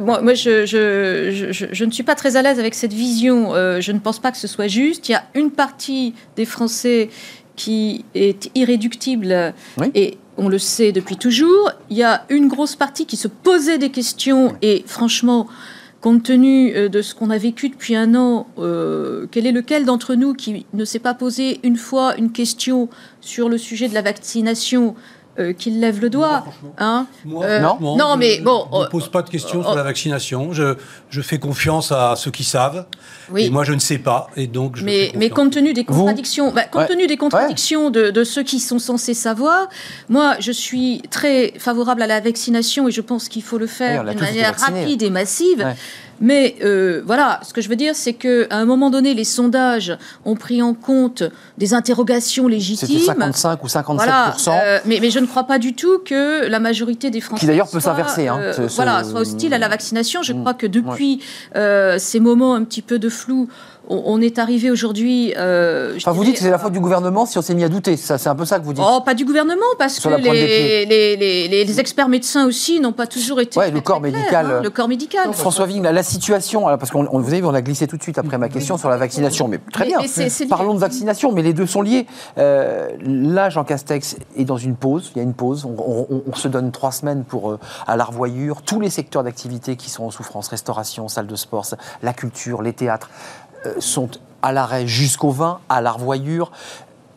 E: moi, moi, je, je, je, je- je ne suis pas très à l'aise avec cette vision. Je ne pense pas que ce soit juste. Il y a une partie des Français qui est irréductible
A: Oui.
E: et on le sait depuis toujours. Il y a une grosse partie qui se posait des questions et franchement, compte tenu euh, de ce qu'on a vécu depuis un an, euh, quel est lequel d'entre nous qui ne s'est pas posé une fois une question sur le sujet de la vaccination euh, qu'il lève le doigt hein
F: Moi,
E: Euh,
A: Non.
E: non, mais bon,
F: Je ne
E: euh,
F: pose pas de questions
E: euh,
F: sur la vaccination. Je, je fais confiance à ceux qui savent.
E: Oui.
F: Et moi, je ne sais pas. Et donc, je
E: Mais, mais compte tenu des contradictions, bah, compte
A: Ouais.
E: tenu des contradictions de, de ceux qui sont censés savoir, moi je suis très favorable à la vaccination et je pense qu'il faut le faire d'une manière rapide et massive.
A: Ouais.
E: Mais euh, voilà, ce que je veux dire, c'est qu'à un moment donné, les sondages ont pris en compte des interrogations
A: C'était
E: légitimes.
A: 55 ou 57
E: Voilà, euh, mais, mais je ne crois pas du tout que la majorité des Français
A: Qui d'ailleurs peut s'inverser, hein,
E: euh, voilà, soit hostile à la vaccination. Je
A: Mm.
E: crois que depuis euh, ces moments un petit peu de flou, on, est arrivé aujourd'hui. euh,
A: Enfin, vous dites que c'est la faute du gouvernement si on s'est mis à douter. Ça, c'est un peu ça que vous dites.
E: Oh, pas du gouvernement, parce
A: Sur
E: que les, les, les- les- les experts médecins aussi n'ont pas toujours été.
A: Ouais,
E: très,
A: le corps
E: très
A: médical,
E: hein, le corps médical.
A: François Vigne, la, situation, alors, parce qu'on on- vous avez vu, on a glissé tout de suite après ma question sur la vaccination, mais très
E: Mais-
A: bien.
E: mais.
A: Parlons de vaccination, mais les deux sont liés. Euh, là, Jean Castex est dans une pause. Il y a une pause. On, on- on se donne trois semaines pour euh, à la revoyure tous les secteurs d'activité qui sont en souffrance, restauration, salle de sport, la culture, les théâtres, sont à l'arrêt jusqu'au 20, à la revoyure.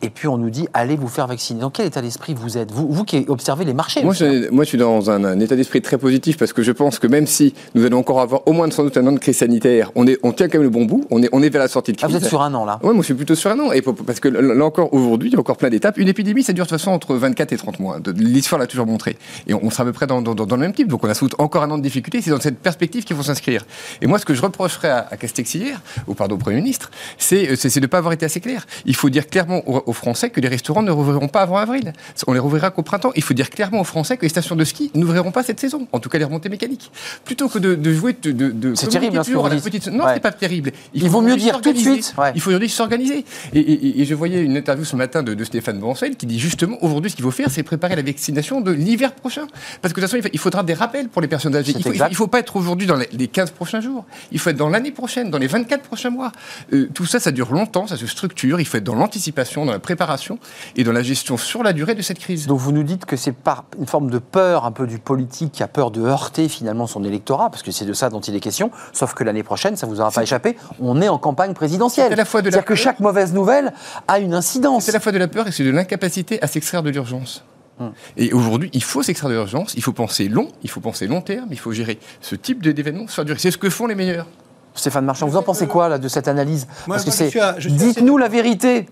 A: Et puis on nous dit allez vous faire vacciner. Dans quel état d'esprit vous êtes? Vous, vous qui observez les marchés
G: Moi je, moi, je suis dans un, un état d'esprit très positif parce que je pense que même si nous allons encore avoir au moins sans doute un an de crise sanitaire, on, est, on tient quand même le bon bout, on est, on est vers la sortie de
A: Ah,
G: crise.
A: vous êtes sur un an là.
G: Ouais, moi je suis plutôt sur un an. Et parce que là encore, aujourd'hui, il y a encore plein d'étapes. Une épidémie, ça dure de toute façon entre 24 et 30 mois. L'histoire l'a toujours montré. Et on, on sera à peu près dans, dans- dans le même type. Donc on a sans doute encore un an de difficulté. C'est dans cette perspective qu'il faut s'inscrire. Et moi, ce que je reprocherais à, à Castex hier, ou pardon au Premier ministre, c'est c'est de ne pas avoir été assez clair. Il faut dire clairement aux, aux Français que les restaurants ne rouvriront pas avant avril. On les rouvrira qu'au printemps. Il faut dire clairement aux Français que les stations de ski n'ouvriront pas cette saison. En tout cas, les remontées mécaniques. Plutôt que de, de jouer de, de,
A: C'est terrible, hein, ce que
G: petite- Non,
A: Ouais.
G: c'est pas terrible.
A: Il
G: faut
A: vaut mieux dire tout de suite. Ouais.
G: Il faut aujourd'hui s'organiser. Et, et- et je voyais une interview ce matin de, de Stéphane Bancel qui dit justement aujourd'hui ce qu'il faut faire, c'est préparer la vaccination de l'hiver prochain. Parce que de toute façon, il fa- il faudra des rappels pour les personnes âgées. Il faut, il faut pas être aujourd'hui dans les, les 15 prochains jours. Il faut être dans l'année prochaine, dans les 24 prochains mois. Euh, tout ça, ça dure longtemps, ça se structure. Il faut être dans l'anticipation, dans la préparation et dans la gestion sur la durée de cette crise.
A: Donc vous nous dites que c'est par une forme de peur un peu du politique qui a peur de heurter finalement son électorat, parce que c'est de ça dont il est question, sauf que l'année prochaine, ça vous aura pas échappé, on est en campagne présidentielle.
G: C'est à la fois de la
A: C'est-à-dire que
G: peur-
A: chaque mauvaise nouvelle a une incidence.
G: C'est à la fois de la peur et c'est de l'incapacité à s'extraire de l'urgence.
A: Hum.
G: Et aujourd'hui, il faut s'extraire de l'urgence, il faut penser long, il faut penser long terme, il faut gérer ce type d'événements sur la durée. C'est ce que font les meilleurs.
A: Stéphane Marchand, vous en pensez quoi là, de cette analyse?
F: Moi,
A: Parce que
F: moi,
A: c'est. Dites-nous la vérité.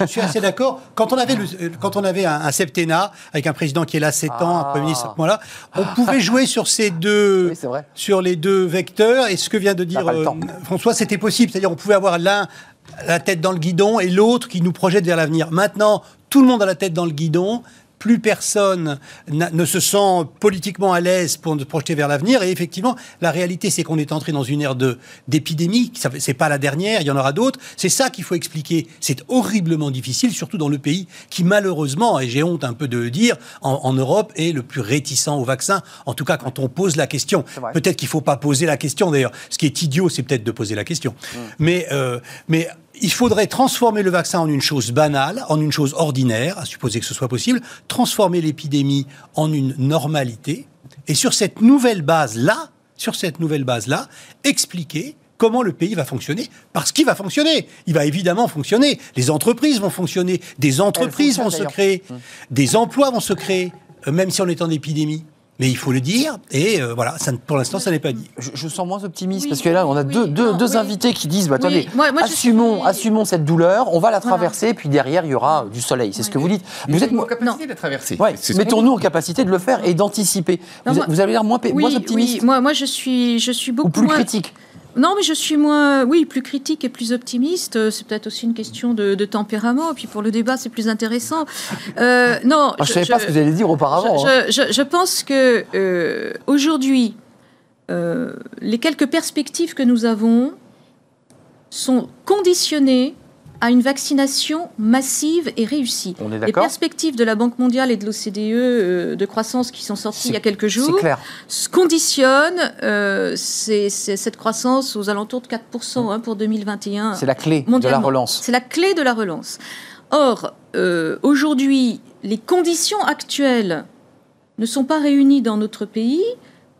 F: Je suis assez d'accord. Quand on avait, le- quand on avait un, un septennat avec un président qui est là 7 ans, un
A: Ah.
F: premier ministre à ce moment-là, on pouvait jouer sur ces deux,
A: Oui, c'est vrai.
F: sur les deux vecteurs. Et ce que vient de dire euh. François, c'était possible. C'est-à-dire, on pouvait avoir l'un la tête dans le guidon et l'autre qui nous projette vers l'avenir. Maintenant, tout le monde a la tête dans le guidon. Plus personne ne se sent politiquement à l'aise pour se projeter vers l'avenir. Et effectivement, la réalité, c'est qu'on est entré dans une ère d'épidémie. C'est pas la dernière, il y en aura d'autres. C'est ça qu'il faut expliquer. C'est horriblement difficile, surtout dans le pays qui, malheureusement, et j'ai honte un peu de le dire, en, en Europe, est le plus réticent au vaccin. En tout cas, quand on pose la question. Peut-être qu'il faut pas poser la question, d'ailleurs. Ce qui est idiot, c'est peut-être de poser la question. Mais, euh, mais il faudrait transformer le vaccin en une chose banale, en une chose ordinaire, à supposer que ce soit possible, transformer l'épidémie en une normalité, et sur cette nouvelle base-là, sur cette nouvelle base-là, expliquer comment le pays va fonctionner, parce qu'il va fonctionner. Il va évidemment fonctionner. Les entreprises vont fonctionner, des entreprises vont se créer, des emplois vont se créer, euh, même si on est en épidémie. Mais il faut le dire, et euh, voilà, ça, pour l'instant, ça n'est pas dit.
A: Je, je sens moins optimiste
E: Oui,
A: parce que là, on a
E: oui,
A: deux, deux,
E: non,
A: deux
E: oui.
A: invités qui disent bah,
E: Oui,
A: attendez,
E: moi- moi, je
A: assumons,
E: suis-
A: assumons cette douleur, on va la
E: Voilà.
A: traverser, puis derrière, il y aura du soleil. C'est ce que vous dites. Vous êtes
G: en
A: moins.
G: capacité de la traverser.
A: Ouais, mettons-nous en capacité de le faire et d'anticiper. Vous, vous avez l'air moins,
E: Oui,
A: moins optimiste
E: oui, moi, moi je suis, je suis beaucoup
A: ou plus
E: moins.
A: critique.
E: Non, mais je suis moins, oui, plus critique et plus optimiste. Euh, C'est peut-être aussi une question de, de tempérament. Et puis pour le débat, c'est plus intéressant. Euh, (laughs) non,
A: Ah, je ne savais pas ce que vous allez dire auparavant.
E: je,
A: hein.
E: je- je- je pense que euh, aujourd'hui, euh, les quelques perspectives que nous avons sont conditionnées à une vaccination massive et réussie.
A: On est
E: Les perspectives de la Banque mondiale et de l'OCDE euh, de croissance qui sont sorties il y a quelques jours
A: clair.
E: s- conditionne euh, cette croissance aux alentours de 4% hein, pour 2021.
A: C'est la clé de la relance.
E: C'est la clé de la relance. Or, euh, aujourd'hui, les conditions actuelles ne sont pas réunies dans notre pays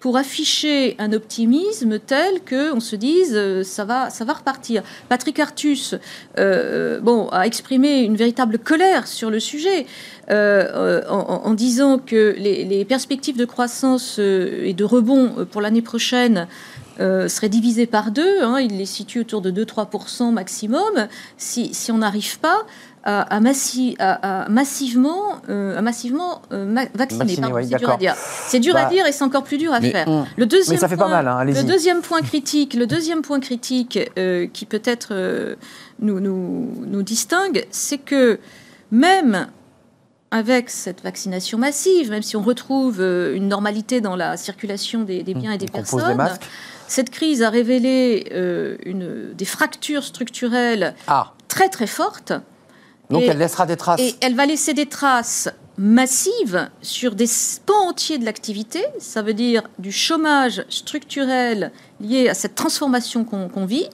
E: pour afficher un optimisme tel que on se dise euh, ça va ça va repartir. Patrick Artus euh, bon a exprimé une véritable colère sur le sujet euh, euh, en, disant que les, perspectives de croissance euh, et de rebond euh, pour l'année prochaine euh, seraient divisées par deux. hein. il les situe autour de 2-3% maximum. Si, si on n'arrive pas à, à massi- à- à massivement, euh, massivement euh, vacciner,
A: oui,
E: c'est dur à dire. C'est dur
A: Bah,
E: à dire et c'est encore plus dur à
G: mais-
E: faire.
A: Hum.
E: Le deuxième
A: Mais ça fait pas
E: point-
A: mal, hein, allez-y.
E: Le deuxième point critique, le deuxième point critique euh, qui peut-être nous, nous, nous distingue, c'est que même avec cette vaccination massive, même si on retrouve une normalité dans la circulation des, des biens et des
A: On
E: personnes, cette crise a révélé euh, une, des fractures structurelles
A: Ah,
E: très très fortes.
A: Donc
E: Et-
A: elle laissera des traces.
E: Et elle va laisser des traces massives sur des pans entiers de l'activité. Ça veut dire du chômage structurel lié à cette transformation qu'on vit.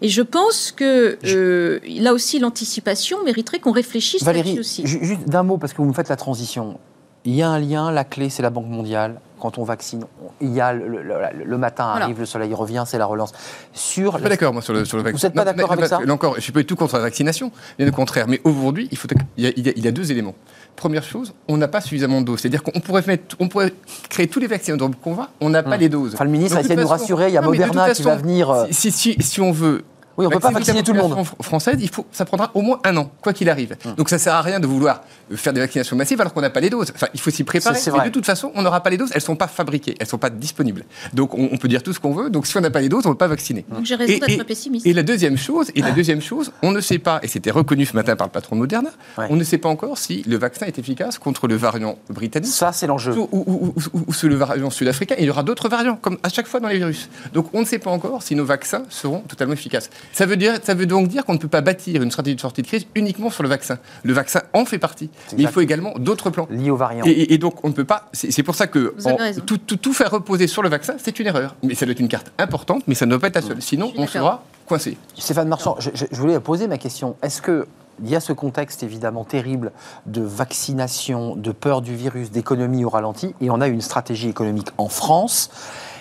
E: Et je pense que euh, là aussi, l'anticipation mériterait qu'on réfléchisse
A: Valérie,
E: aussi.
A: ju- juste d'un mot, parce que vous me faites la transition. Il y a un lien, la clé, c'est la Banque mondiale. Quand on vaccine, on- il y a le, le- le- le matin
E: Voilà.
A: arrive, le soleil revient, c'est la relance. Sur
G: Je suis pas d'accord, moi, sur le, sur le vaccin.
A: êtes pas
G: Non,
A: d'accord avec ça
G: Là encore, je suis pas du tout contre la vaccination, bien au contraire. Mais aujourd'hui, il, faut, il, y a, il y a- il y a deux éléments. Première chose, on n'a pas suffisamment de doses. C'est-à-dire qu'on pourrait, mettre, on pourrait créer tous les vaccins dont qu'on va, on n'a pas
A: Hum.
G: les doses.
A: Enfin, le ministre a
G: Donc,
A: essayé de nous
G: façon-
A: rassurer. Il y a
G: Non,
A: Moderna
G: toute
A: qui va
G: façon,
A: venir. euh,
G: Si, si, si on veut
A: Oui, on peut pas vacciner tout le monde.
G: française, il faut, ça prendra au moins un an, quoi qu'il arrive.
A: Hum.
G: Donc ça sert à rien de vouloir faire des vaccinations massives alors qu'on n'a pas les doses. Enfin, il faut s'y préparer. Mais de toute façon, on n'aura pas les doses. Elles sont pas fabriquées, elles sont pas disponibles. Donc on, on peut dire tout ce qu'on veut. Donc si on n'a pas les doses, on ne peut pas vacciner.
E: Donc j'ai raison
G: Et-
E: d'être
G: et-
E: pessimiste.
G: Et la deuxième chose, et la deuxième chose, on ne sait pas, et c'était reconnu ce matin par le patron de Moderna,
A: Ouais.
G: on ne sait pas encore si le vaccin est efficace contre le variant britannique.
A: Ça, c'est l'enjeu.
G: Ou, ou- ou- ou- ou sur le variant sud-africain, et il y aura d'autres variants, comme à chaque fois dans les virus. Donc on ne sait pas encore si nos vaccins seront totalement efficaces. Ça veut, dire, ça veut donc dire qu'on ne peut pas bâtir une stratégie de sortie de crise uniquement sur le vaccin. Le vaccin en fait partie, mais il faut également d'autres plans.
A: Lié aux variants.
G: Et, et- et donc on ne peut pas. C'est pour ça que en- tout, tout- tout faire reposer sur le vaccin, c'est une erreur. Mais ça doit être une carte importante, mais ça ne doit pas être la seule. Sinon,
E: Je suis
G: on sera coincé.
A: Stéphane Marchand, je, je- je voulais poser ma question. Est-ce que il y a ce contexte évidemment terrible de vaccination, de peur du virus, d'économie au ralenti, et on a une stratégie économique en France.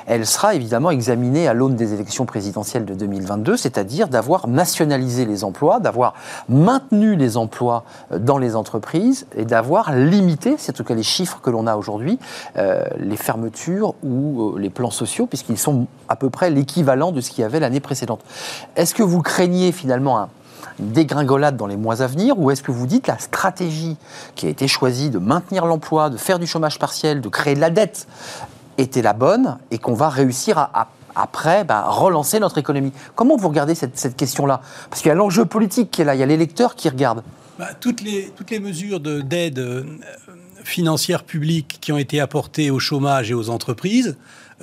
A: Elle sera évidemment examinée à l'aune des élections présidentielles de 2022, c'est-à-dire d'avoir nationalisé les emplois, d'avoir maintenu les emplois euh, dans les entreprises et d'avoir limité, c'est en tout cas les chiffres que l'on a aujourd'hui, euh, les fermetures ou euh, les plans sociaux, puisqu'ils sont à peu près l'équivalent de ce qu'il y avait l'année précédente. Est-ce que vous craignez finalement un, dégringolade dans les mois à venir ou est-ce que vous dites la stratégie qui a été choisie de maintenir l'emploi, de faire du chômage partiel, de créer de la dette était la bonne et qu'on va réussir à, à- après bah, relancer notre économie Comment vous regardez cette, question-là? Parce qu'il y a l'enjeu politique qui est là, il y a l'électeur qui regarde.
F: Bah, toutes, les, mesures de- d'aide euh, financière publique qui ont été apportées au chômage et aux entreprises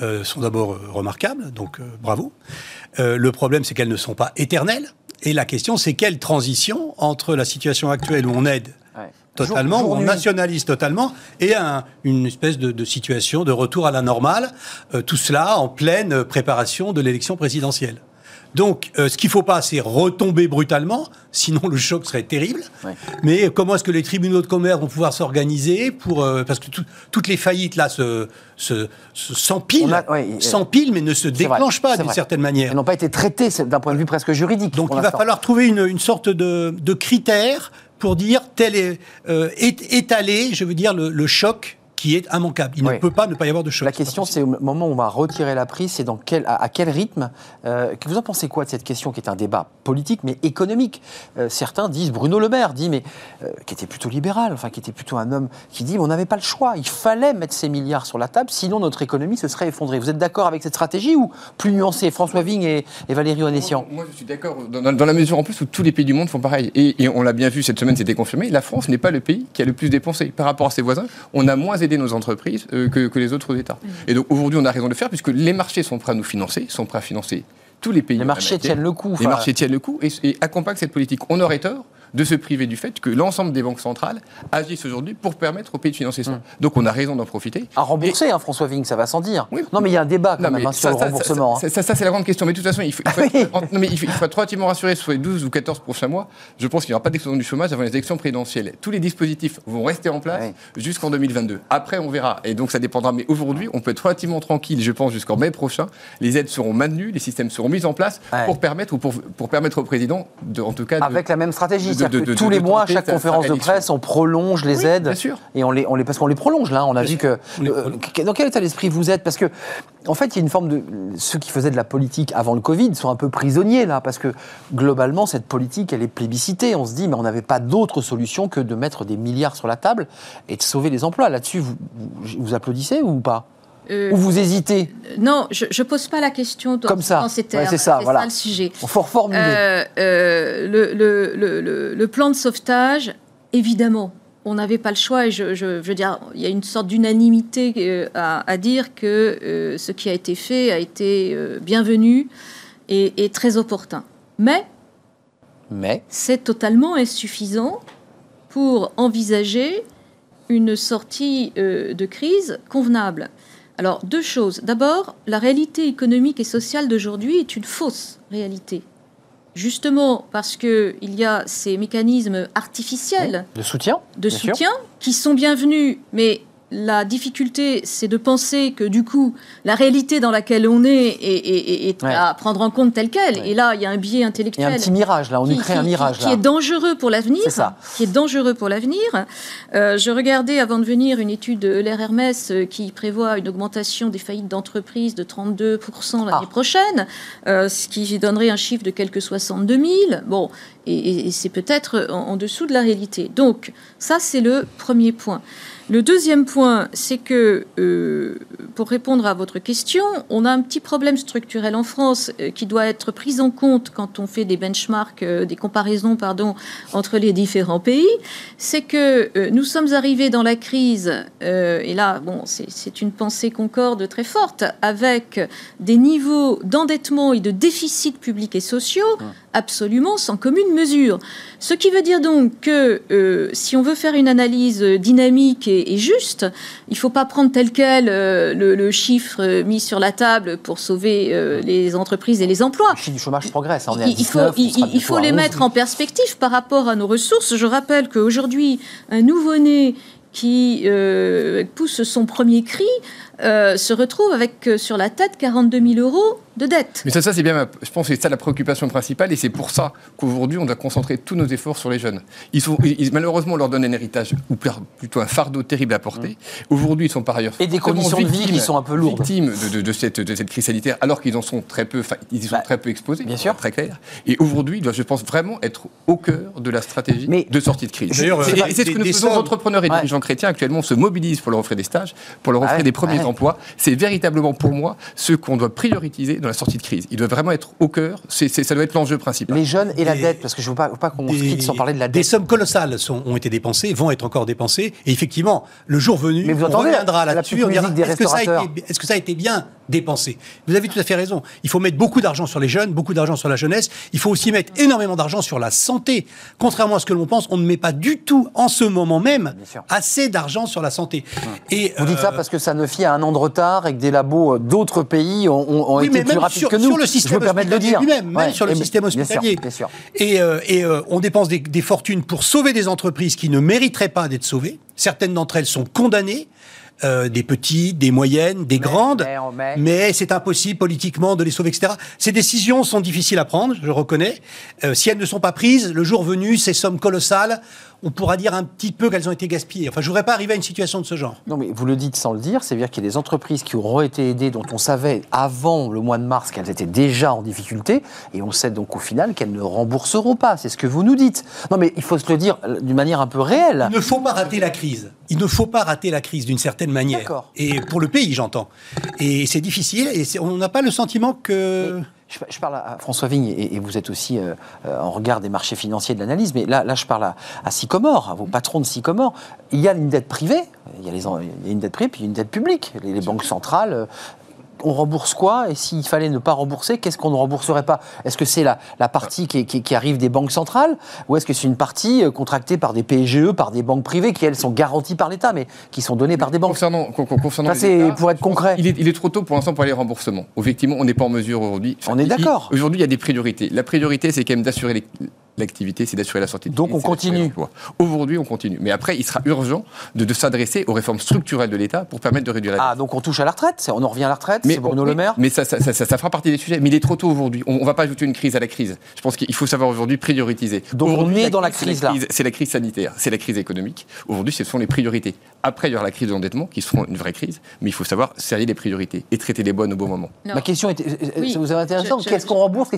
F: euh, sont d'abord euh, remarquables, donc bravo. Le problème, c'est qu'elles ne sont pas éternelles. Et la question, c'est quelle transition entre la situation actuelle où on aide totalement,
A: Jour-
F: on nationalise totalement, et un- une espèce de, de situation de retour à la normale, euh, tout cela en pleine préparation de l'élection présidentielle. Donc, euh, ce qu'il ne faut pas, c'est retomber brutalement, sinon le choc serait terrible.
A: Ouais.
F: Mais comment est-ce que les tribunaux de commerce vont pouvoir s'organiser pour euh, parce que tout- toutes les faillites là se, se, se-
A: On
F: s'empilent,
A: a- ouais, euh,
F: s'empilent, mais ne se
A: vrai,
F: déclenchent pas d'une
A: vrai.
F: certaine manière.
A: Elles n'ont pas été traitées d'un point de vue presque juridique.
F: Donc il va falloir trouver une, une sorte de, de critère pour dire tel est, euh, je veux dire, le choc qui est immanquable. Il
A: Oui.
F: ne peut pas ne pas y avoir de choc.
A: La question, c'est au moment où on va retirer la prise, c'est dans quel, à, à quel rythme euh, Vous en pensez quoi de cette question qui est un débat politique mais économique? Euh, Certains disent, Bruno Le Maire dit, mais euh, qui était plutôt libéral, enfin qui était plutôt un homme qui dit, on n'avait pas le choix, il fallait mettre ces milliards sur la table, sinon notre économie se serait effondrée. Vous êtes d'accord avec cette stratégie ou plus nuancée? François Vigne et, et Valérie Onessian
G: Moi, je suis d'accord, dans, dans- dans la mesure en plus où tous les pays du monde font pareil. Et, et on l'a bien vu cette semaine, c'était confirmé, la France n'est pas le pays qui a le plus dépensé. Par rapport à ses voisins, on a moins aidé nos entreprises euh, que, que les autres États. Et donc aujourd'hui, on a raison de le faire, puisque les marchés sont prêts à nous financer, sont prêts à financer tous les pays.
A: Les marchés tiennent le coup.
G: Les marchés tiennent le coup et, et accompagnent cette politique. On aurait tort de se priver du fait que l'ensemble des banques centrales agissent aujourd'hui pour permettre aux pays de financer ça. Donc on a raison d'en profiter.
A: À rembourser, hein, François Vigne, ça va sans dire.
G: Oui.
A: Non, mais il y a un débat quand
G: Non,
A: même hein, sur
G: ça,
A: le remboursement.
G: Ça,
A: hein.
G: ça, ça, c'est la grande question. Mais de toute façon, il faut, il faut (laughs)
A: oui.
G: être, non, mais il faut, il faut être relativement rassuré sur les 12 ou 14 prochains mois. Je pense qu'il n'y aura pas d'explosion du chômage avant les élections présidentielles. Tous les dispositifs vont rester en place
A: Oui.
G: jusqu'en 2022. Après, on verra. Et donc, ça dépendra. Mais aujourd'hui, on peut être relativement tranquille, je pense, jusqu'en mai prochain. Les aides seront maintenues, les systèmes seront mis en place
A: Ouais.
G: pour, permettre, ou pour, pour permettre au président, de, en tout cas, de-
A: Avec la même stratégie,
G: de- de-
A: que
G: de-
A: tous les
G: de
A: mois, à chaque conférence de presse, on prolonge les
G: Oui,
A: aides.
G: bien sûr.
A: Et on les, on les, parce qu'on les prolonge là. On a vu que. Euh, que- dans quel état d'esprit vous êtes? Parce que, en fait, il y a une forme de. Ceux qui faisaient de la politique avant le Covid sont un peu prisonniers là, parce que globalement, cette politique, elle est plébiscitée. On se dit, mais on n'avait pas d'autre solution que de mettre des milliards sur la table et de sauver les emplois. Là-dessus, vous applaudissez ou pas?
E: Euh,
A: Ou vous hésitez
E: Non, je ne pose pas la question dans,
A: Comme ça.
E: dans ces
A: Ouais,
E: termes.
A: c'est ça, voilà.
E: le sujet.
A: Il faut reformuler.
E: Euh, euh, le, le- le- le- le plan de sauvetage, évidemment, on n'avait pas le choix. Et je, je- je veux dire, il y a une sorte d'unanimité euh, à, à dire que euh, ce qui a été fait a été euh, bienvenu et, et très opportun. Mais
A: Mais.
E: c'est totalement insuffisant pour envisager une sortie euh, de crise convenable. Alors, deux choses. D'abord, la réalité économique et sociale d'aujourd'hui est une fausse réalité. Justement parce qu'il y a ces mécanismes artificiels
A: De soutien
E: de
A: sûr.
E: qui sont bienvenus, mais la difficulté, c'est de penser que du coup, la réalité dans laquelle on est est, est- est- est
A: Ouais.
E: à prendre en compte telle qu'elle.
A: Ouais.
E: Et là, il y a un biais
A: Il y a
E: intellectuel
A: un petit mirage là. On nous
E: qui-
A: crée un
E: qui-
A: mirage
E: qui
A: là.
E: est dangereux pour l'avenir.
A: C'est ça.
E: Qui est dangereux pour l'avenir. Euh, je regardais avant de venir une étude de l'ER Hermès euh, qui prévoit une augmentation des faillites d'entreprises de 32% l'année
A: Ah.
E: prochaine, euh, ce qui donnerait un chiffre de quelques 62 000. Bon, et, et- et c'est peut-être en, en dessous de la réalité. Donc, ça, c'est le premier point. Le deuxième point, c'est que, euh, pour répondre à votre question, on a un petit problème structurel en France euh, qui doit être pris en compte quand on fait des benchmarks, euh, des comparaisons, pardon, entre les différents pays. C'est que nous sommes arrivés dans la crise, et là, bon, c'est une pensée concorde très forte, avec des niveaux d'endettement et de déficit public et sociaux absolument sans commune mesure. Ce qui veut dire donc que euh, si on veut faire une analyse euh, dynamique et, et juste, il ne faut pas prendre tel quel euh, le, le chiffre mis sur la table pour sauver euh, les entreprises et les emplois.
A: Le chiffre du chômage progresse. hein, On est à
E: Il, faut,
A: 19, on
E: il,
A: sera
E: il
A: bientôt
E: faut
A: à
E: les
A: 11.
E: mettre en perspective par rapport à nos ressources. Je rappelle qu'aujourd'hui, un nouveau-né qui pousse son premier cri euh, se retrouve avec euh, sur la tête 42 000 euros de dette.
G: Mais ça, ça c'est bien, ma- je pense que c'est ça la préoccupation principale et c'est pour ça qu'aujourd'hui on doit concentrer tous nos efforts sur les jeunes. Ils sont, ils- malheureusement, on leur donne un héritage ou pl- plutôt un fardeau terrible à porter. Aujourd'hui, ils sont par ailleurs
A: Et des conditions de vie qui
G: victimes-
A: sont un peu lourdes.
G: Victimes de, de- de cette, de cette crise sanitaire, alors qu'ils en sont très peu, ils y sont
A: Bah,
G: très peu exposés.
A: bien sûr.
G: Très clair. Et aujourd'hui, ils doivent, je pense vraiment être au cœur de la stratégie
A: Mais-
G: de sortie de crise.
F: D'ailleurs,
G: C'est-
F: euh,
G: et c'est ce que
F: des-
G: nous faisons, entrepreneurs et
A: Ouais.
G: dirigeants chrétiens actuellement se mobilisent pour leur offrir des stages, pour leur offrir
A: ouais,
G: des premiers
A: ouais.
G: emplois. C'est véritablement pour moi ce qu'on doit prioriser dans la sortie de crise. Il doit vraiment être au cœur. C'est, c'est- ça doit être l'enjeu principal.
A: Les jeunes et la
F: Des-
A: dette, parce que je ne veux pas, pas qu'on se
F: Des-
A: quitte sans parler de la
F: Des
A: dette.
F: sommes colossales sont- ont été dépensées, vont être encore dépensées. Et effectivement, le jour venu,
A: Mais vous
F: on
A: entendez
F: reviendra
A: la
F: là-dessus. On dira,
A: des
F: est-ce que, ça a été, est-ce que ça a été bien dépensé? Vous avez tout à fait raison. Il faut mettre beaucoup d'argent sur les jeunes, beaucoup d'argent sur la jeunesse. Il faut aussi mettre énormément d'argent sur la santé. Contrairement à ce que l'on pense, on ne met pas du tout en ce moment même assez d'argent sur la santé. Et,
A: Vous dites
F: euh,
A: ça parce que ça ne un an de retard et que des labos euh, d'autres pays ont, ont- ont
F: Oui,
A: été plus rapides
F: sur,
A: que nous.
F: sur le
A: je
F: système
A: me permets de le dire.
F: même
A: Ouais,
F: sur le
A: et-
F: système
A: bien sûr,
F: hospitalier.
A: Bien sûr.
F: Et, euh, et, euh, on dépense des, des fortunes pour sauver des entreprises qui ne mériteraient pas d'être sauvées. Certaines d'entre elles sont condamnées, euh, des petites, des moyennes, des grandes.
A: mais- mais-
F: Mais c'est impossible politiquement de les sauver, etc. Ces décisions sont difficiles à prendre, je reconnais. Euh, si elles ne sont pas prises, le jour venu, ces sommes colossales, on pourra dire un petit peu qu'elles ont été gaspillées. Enfin, je voudrais pas arriver à une situation de ce genre.
A: Non, mais vous le dites sans le dire, c'est-à-dire qu'il y a des entreprises qui auront été aidées, dont on savait avant le mois de mars qu'elles étaient déjà en difficulté, et on sait donc au final qu'elles ne rembourseront pas. C'est ce que vous nous dites. Non, mais il faut se le dire euh, d'une manière un peu réelle.
F: Il ne faut pas rater la crise. Il ne faut pas rater la crise d'une certaine manière.
A: D'accord.
F: Et pour le pays, j'entends. Et c'est difficile, et on n'a pas le sentiment que...
A: je parle à François Vigne, et, vous êtes aussi euh, euh, en regard des marchés financiers de l'analyse, mais là, là je parle à, à Sycomore, à vos patrons de Sycomore. Il y a une dette privée, il y a, les, il y a une dette privée, puis il y a une dette publique. Les, les banques centrales, euh, on rembourse quoi Et s'il fallait ne pas rembourser, qu'est-ce qu'on ne rembourserait pas? Est-ce que c'est la, la partie qui, qui- qui arrive des banques centrales? Ou est-ce que c'est une partie euh, contractée par des PGE, par des banques privées, qui elles sont garanties par l'État, mais qui sont données par des banques?
G: Concernant, con- con- concernant
A: Ça, c'est pour être concret.
G: Il est, il est trop tôt pour l'instant pour les remboursements. Effectivement, on n'est pas en mesure aujourd'hui.
A: On est d'accord.
G: Aujourd'hui, il y a des priorités. La priorité, c'est quand même d'assurer les- l'activité, c'est d'assurer la sortie de
A: Donc,
G: crise,
A: on continue.
G: Aujourd'hui, on continue. Mais après, il sera urgent de, de s'adresser aux réformes structurelles de l'État pour permettre de réduire la
A: Ah, donc on touche à la retraite On en revient à la retraite C'est Bruno
G: oui,
A: Le Maire
G: Mais ça, ça, ça- ça- ça fera partie des sujets. Mais il est trop tôt aujourd'hui. On ne va pas ajouter une crise à la crise. Je pense qu'il faut savoir aujourd'hui prioriser.
A: Donc, on
G: Aujourd'hui,
A: est dans la crise, là.
G: C'est la crise sanitaire, c'est la crise économique. Aujourd'hui, ce sont les priorités. Après, il y aura la crise de l'endettement, qui seront une vraie crise. Mais il faut savoir serrer les priorités et traiter les bonnes au bon moment.
E: Non.
A: Ma question était,
E: Oui.
A: ça vous est intéressant, qu'est-ce qu'on rembourse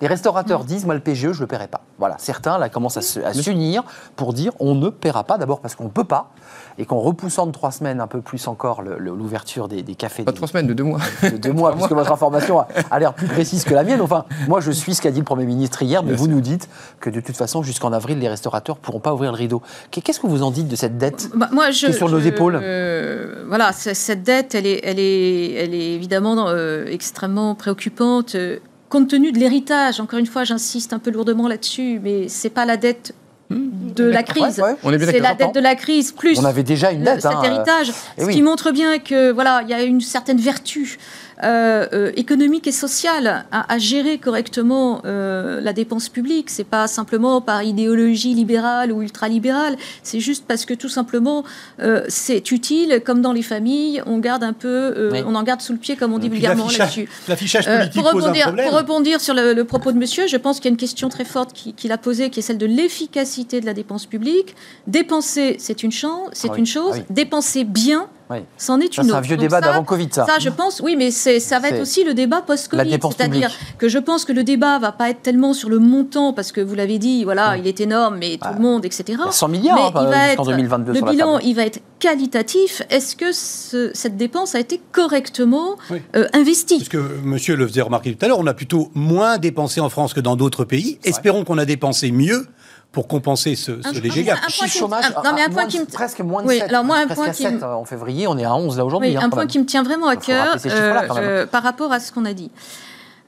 A: Les restaurateurs disent, moi le PGE, je ne le paierai pas. Voilà, certains là commencent à s'unir pour dire, on ne paiera pas, d'abord parce qu'on ne peut pas, et qu'en repoussant de trois semaines un peu plus encore l'ouverture des, des cafés
G: Pas
A: des-
G: trois semaines, de deux mois.
A: de deux mois, (laughs) puisque votre information a, a l'air plus précise que la mienne. Enfin, moi, je suis ce qu'a dit le Premier ministre hier, mais
G: Bien
A: vous
G: sûr.
A: nous dites que de toute façon, jusqu'en avril, les restaurateurs ne pourront pas ouvrir le rideau. Qu'est- Qu'est-ce que vous en dites de cette dette
E: Bah, moi, je,
A: Qui est sur nos épaules?
E: euh, voilà, cette dette, elle est, elle est, elle est évidemment euh, extrêmement préoccupante. euh, Compte tenu de l'héritage, encore une fois, j'insiste un peu lourdement là-dessus, mais c'est pas la dette de la crise.
A: Ouais, ouais.
E: C'est la dette de la crise plus
A: On avait déjà une
E: le-
A: dette.
E: cet
A: hein,
E: héritage,
A: eh
E: ce
A: oui.
E: qui montre bien que voilà, il y a une certaine vertu euh, euh, économique et sociale à, à gérer correctement euh, la dépense publique. C'est pas simplement par idéologie libérale ou ultralibérale. C'est juste parce que tout simplement euh, c'est utile, comme dans les familles, on garde un peu, euh,
A: Oui.
E: on en garde sous le pied, comme on dit
F: Puis
E: vulgairement là-dessus.
F: L'affichage
E: Euh,
F: politique
E: pour,
F: pose un
E: rebondir,
F: problème.
E: pour rebondir sur le, le propos de monsieur, je pense qu'il y a une question très forte qui- qu'il a posée, qui est celle de l'efficacité de la dépense publique. Dépenser, c'est une, chance, c'est
A: Ah oui,
E: une chose.
A: ah oui.
E: Dépenser bien,
A: Oui.
E: c'en est
A: Ça,
E: une
A: c'est
E: autre.
A: un vieux
E: Donc
A: débat d'avant Covid, ça.
E: ça, je pense, oui, mais c'est, ça va
A: C'est
E: être aussi le débat
A: la
E: post-Covid.
A: dépense
E: C'est-à-dire que je pense que le débat va pas être tellement sur le montant, parce que vous l'avez dit, voilà, il est énorme, mais tout
A: Ouais.
E: le monde, etc.
A: Il y a 100 milliards
E: Mais
A: hein,
E: il va
A: jusqu'en
E: être-
A: 2022
E: le
A: sur la
E: bilan,
A: table.
E: il va être qualitatif. Est-ce que ce- cette dépense a été correctement
F: Oui.
E: euh, investie?
F: Parce que monsieur le faisait remarquer tout à l'heure, on a plutôt moins dépensé en France que dans d'autres pays. Espérons qu'on a dépensé mieux pour compenser ce, ce
E: Un-
F: léger
E: un-
F: gap.
E: un point
A: Chiffre
E: qui me-
A: chômage,
E: un- non, mais un point
A: moins
E: qui me-
A: presque moins de
E: Oui,
A: 7.
E: alors moi, un point qui
A: 7
E: me-
A: en février, on est à 11 là aujourd'hui.
E: Oui,
A: hein,
E: un point
A: même.
E: qui me tient vraiment à cœur euh, par rapport à ce qu'on a dit.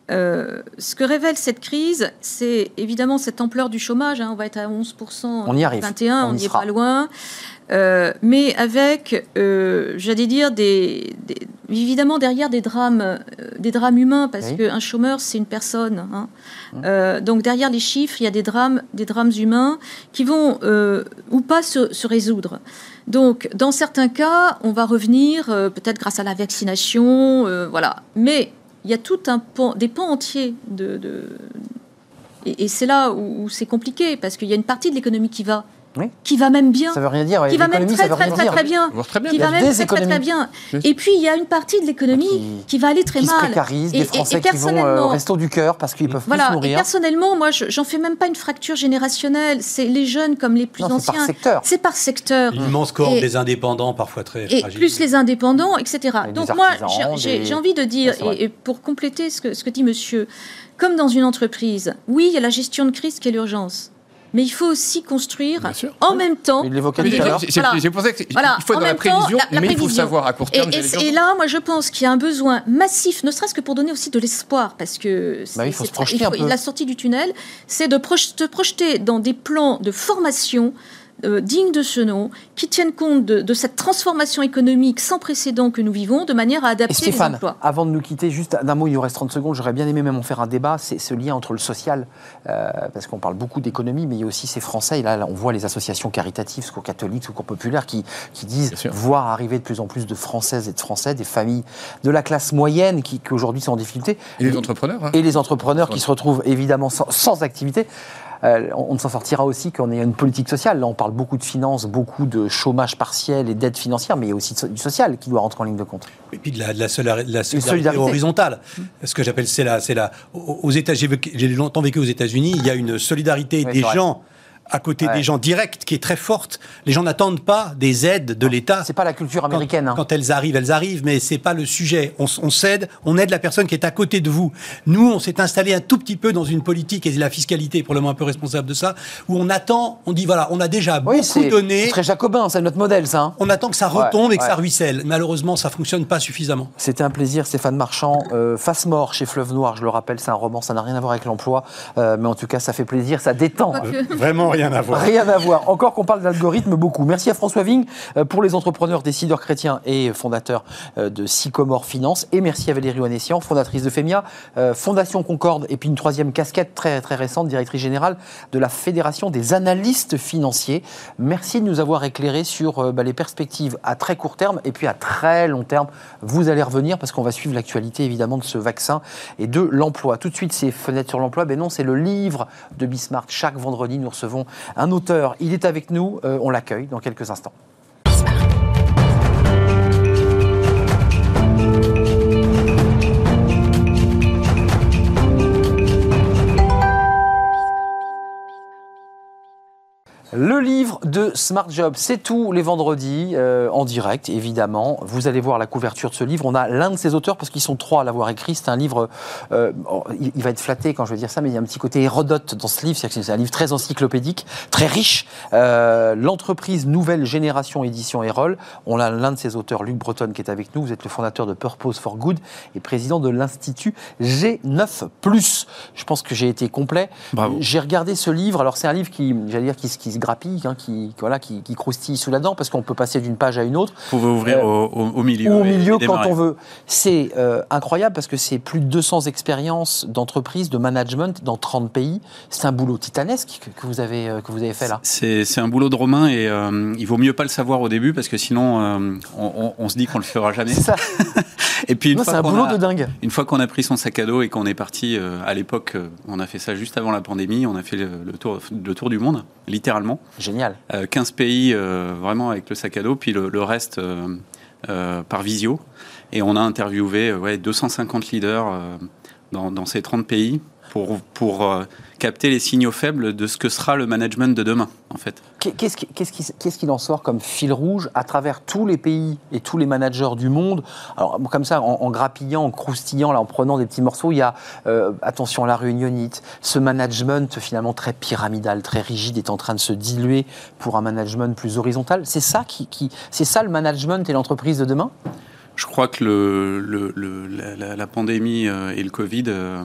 E: Euh, ce que révèle cette crise, c'est évidemment cette ampleur du chômage. hein, on va être à 11% en
A: On y arrive.
E: 2021,
A: On
E: on
A: y
E: est pas loin. Euh, mais avec, euh, j'allais dire, des, des- évidemment derrière des drames, euh, des drames humains, parce
A: Oui.
E: qu'un chômeur, c'est une personne. hein. Donc derrière les chiffres, il y a des drames, des drames humains qui vont ou pas se, se résoudre. Donc dans certains cas, on va revenir peut-être grâce à la vaccination, voilà. Mais il y a tout un pan, des pans entiers de, de- et, et c'est là où, où c'est compliqué parce qu'il y a une partie de l'économie qui va,
A: Oui.
E: qui va même bien
A: Ça veut rien dire.
E: qui va même très
A: ça veut
E: très
A: rien
E: très
A: dire.
E: très bien,
G: Voire très bien.
E: qui va même très très bien. Et puis il y a une partie de l'économie
A: Qui-
E: qui va aller très
A: Qui se
E: mal.
A: précarisent,
E: Et-
A: des
E: et-
A: Français
E: et
A: qui vont euh, au
E: personnellement-
A: resto du cœur parce qu'ils peuvent plus
E: Voilà.
A: se
E: Et
A: nourrir.
E: personnellement, moi, je- j'en fais même pas une fracture générationnelle. C'est les jeunes comme les plus
A: Non, c'est par
E: anciens.
A: secteur.
E: C'est par secteur.
F: L'immense cohorte
E: Et-
F: des indépendants, parfois très
E: Et
F: fragiles.
E: plus les indépendants, etc. Donc moi, j'ai- envie de dire, et, et pour compléter ce que dit monsieur, comme dans une entreprise, oui, il y a la gestion de crise qui est l'urgence. Mais il faut aussi construire en même temps.
A: Il l'évoquait
G: Mais
A: tout à l'heure.
G: c'est- c'est-
E: Voilà.
G: C'est pour ça qu'il
E: Voilà.
G: faut
E: En
G: être dans la
E: temps,
G: prévision,
E: la- la
G: mais il faut
E: prévision.
G: savoir à court
E: Et,
G: terme.
E: et- et là, moi, je pense qu'il y a un besoin massif, ne serait-ce que pour donner aussi de l'espoir, parce que
A: Bah, il faut se
E: très-
A: projeter un peu.
E: La sortie du tunnel, c'est de proj- te projeter dans des plans de formation euh, dignes de ce nom, qui tiennent compte de, de cette transformation économique sans précédent que nous vivons, de manière à
A: Et
E: adapter les
A: Stéphane,
E: emplois.
A: avant de nous quitter, juste d'un mot, il nous reste 30 secondes, j'aurais bien aimé même en faire un débat, c'est ce lien entre le social, euh, parce qu'on parle beaucoup d'économie, mais il y a aussi ces Français, et là, là, on voit les associations caritatives, secours catholiques, secours populaires, qui, qui disent voir arriver de plus en plus de Françaises et de Français, des familles de la classe moyenne qui, qui aujourd'hui sont en difficulté,
G: Et les entrepreneurs. hein.
A: et les entrepreneurs qui se retrouvent évidemment sans, sans activité. Euh, on ne s'en sortira aussi qu'on ait une politique sociale. Là, on parle beaucoup de finances, beaucoup de chômage partiel et d'aide financière, mais il y a aussi du social qui doit rentrer en ligne de compte.
F: Et puis de la, de la, de la solidarité, horizontale. Ce que j'appelle, c'est la, c'est la. Aux États, j'ai longtemps vécu aux États-Unis. Il y a une solidarité des gens à côté des gens directs qui est très forte. Les gens n'attendent pas des aides de l'État.
A: C'est pas la culture américaine.
F: Quand, hein. quand, elles arrivent, elles arrivent, mais c'est pas le sujet. On, on s'aide, on aide la personne qui est à côté de vous. Nous, on s'est installé un tout petit peu dans une politique et la fiscalité est probablement un peu responsable de ça, où on attend, on dit voilà, on a déjà beaucoup donné.
A: C'est très jacobin, c'est notre modèle, ça. Hein.
F: On attend que ça retombe et que ça ruisselle. Malheureusement, ça fonctionne pas suffisamment.
A: C'était un plaisir, Stéphane Marchand. Euh, Face mort chez Fleuve Noir, je le rappelle, c'est un roman, ça n'a rien à voir avec l'emploi, euh, mais en tout cas, ça fait plaisir, ça détend.
F: vraiment rien à voir.
A: Rien à voir. Encore qu'on parle d'algorithme beaucoup. Merci à François Ving euh, pour les entrepreneurs, décideurs chrétiens et fondateur euh, de Sycomore Finance. Et merci à Valérie Onessian, fondatrice de FEMIA, euh, Fondation Concorde, et puis une troisième casquette très, très récente, directrice générale de la Fédération des analystes financiers. Merci de nous avoir éclairé sur bah, les perspectives à très court terme et puis à très long terme. Vous allez revenir parce qu'on va suivre l'actualité évidemment de ce vaccin et de l'emploi. Tout de suite, ces fenêtres sur l'emploi, ben non, c'est le livre de Bismarck. Chaque vendredi, nous recevons un auteur il est avec nous, euh, on l'accueille dans quelques instants. Le livre de Smart Job, c'est tous les vendredis euh, en direct, évidemment. Vous allez voir la couverture de ce livre. On a l'un de ses auteurs, parce qu'ils sont trois à l'avoir écrit. C'est un livre, euh, il, va être flatté quand je vais dire ça, mais il y a un petit côté Hérodote dans ce livre. C'est un livre très encyclopédique, très riche. Euh, l'entreprise Nouvelle Génération Édition Erol. On a l'un de ses auteurs, Luc Breton, qui est avec nous. Vous êtes le fondateur de Purpose for Good et président de l'Institut G9+. Je pense que j'ai été complet.
H: Bravo.
A: J'ai regardé ce livre. Alors, c'est un livre qui, j'allais dire, qui, qui se Hein, qui, voilà, qui, croustille sous la dent, parce qu'on peut passer d'une page à une autre.
H: Vous pouvez ouvrir euh, au, milieu.
A: Ou au milieu quand on veut. C'est euh, incroyable parce que c'est plus de 200 expériences d'entreprise, de management dans 30 pays. C'est un boulot titanesque que, vous, avez, euh, que vous avez fait là.
H: C'est un boulot de Romain et il vaut mieux pas le savoir au début parce que sinon on, se dit qu'on le fera jamais.
A: C'est ça. (laughs)
H: et puis une
A: c'est un boulot de dingue.
H: Une fois qu'on a pris son sac à dos et qu'on est parti, à l'époque, on a fait ça juste avant la pandémie, on a fait le, tour, le tour du monde, littéralement.
A: Génial.
H: 15 euh, pays euh, vraiment avec le sac à dos, puis le, reste euh, par visio. Et on a interviewé ouais, 250 leaders dans, dans, ces 30 pays pour, pour capter les signaux faibles de ce que sera le management de demain, en fait.
A: Qu'est-ce qu'il qu qu en sort comme fil rouge à travers tous les pays et tous les managers du monde? Alors, comme ça, en, grappillant, en croustillant, là, en prenant des petits morceaux, il y a, euh, attention à la réunionite, ce management finalement très pyramidal, très rigide est en train de se diluer pour un management plus horizontal. C'est ça, qui, qui c'est ça le management et l'entreprise de demain?
H: Je crois que le, le, la, la, pandémie euh, et le Covid euh,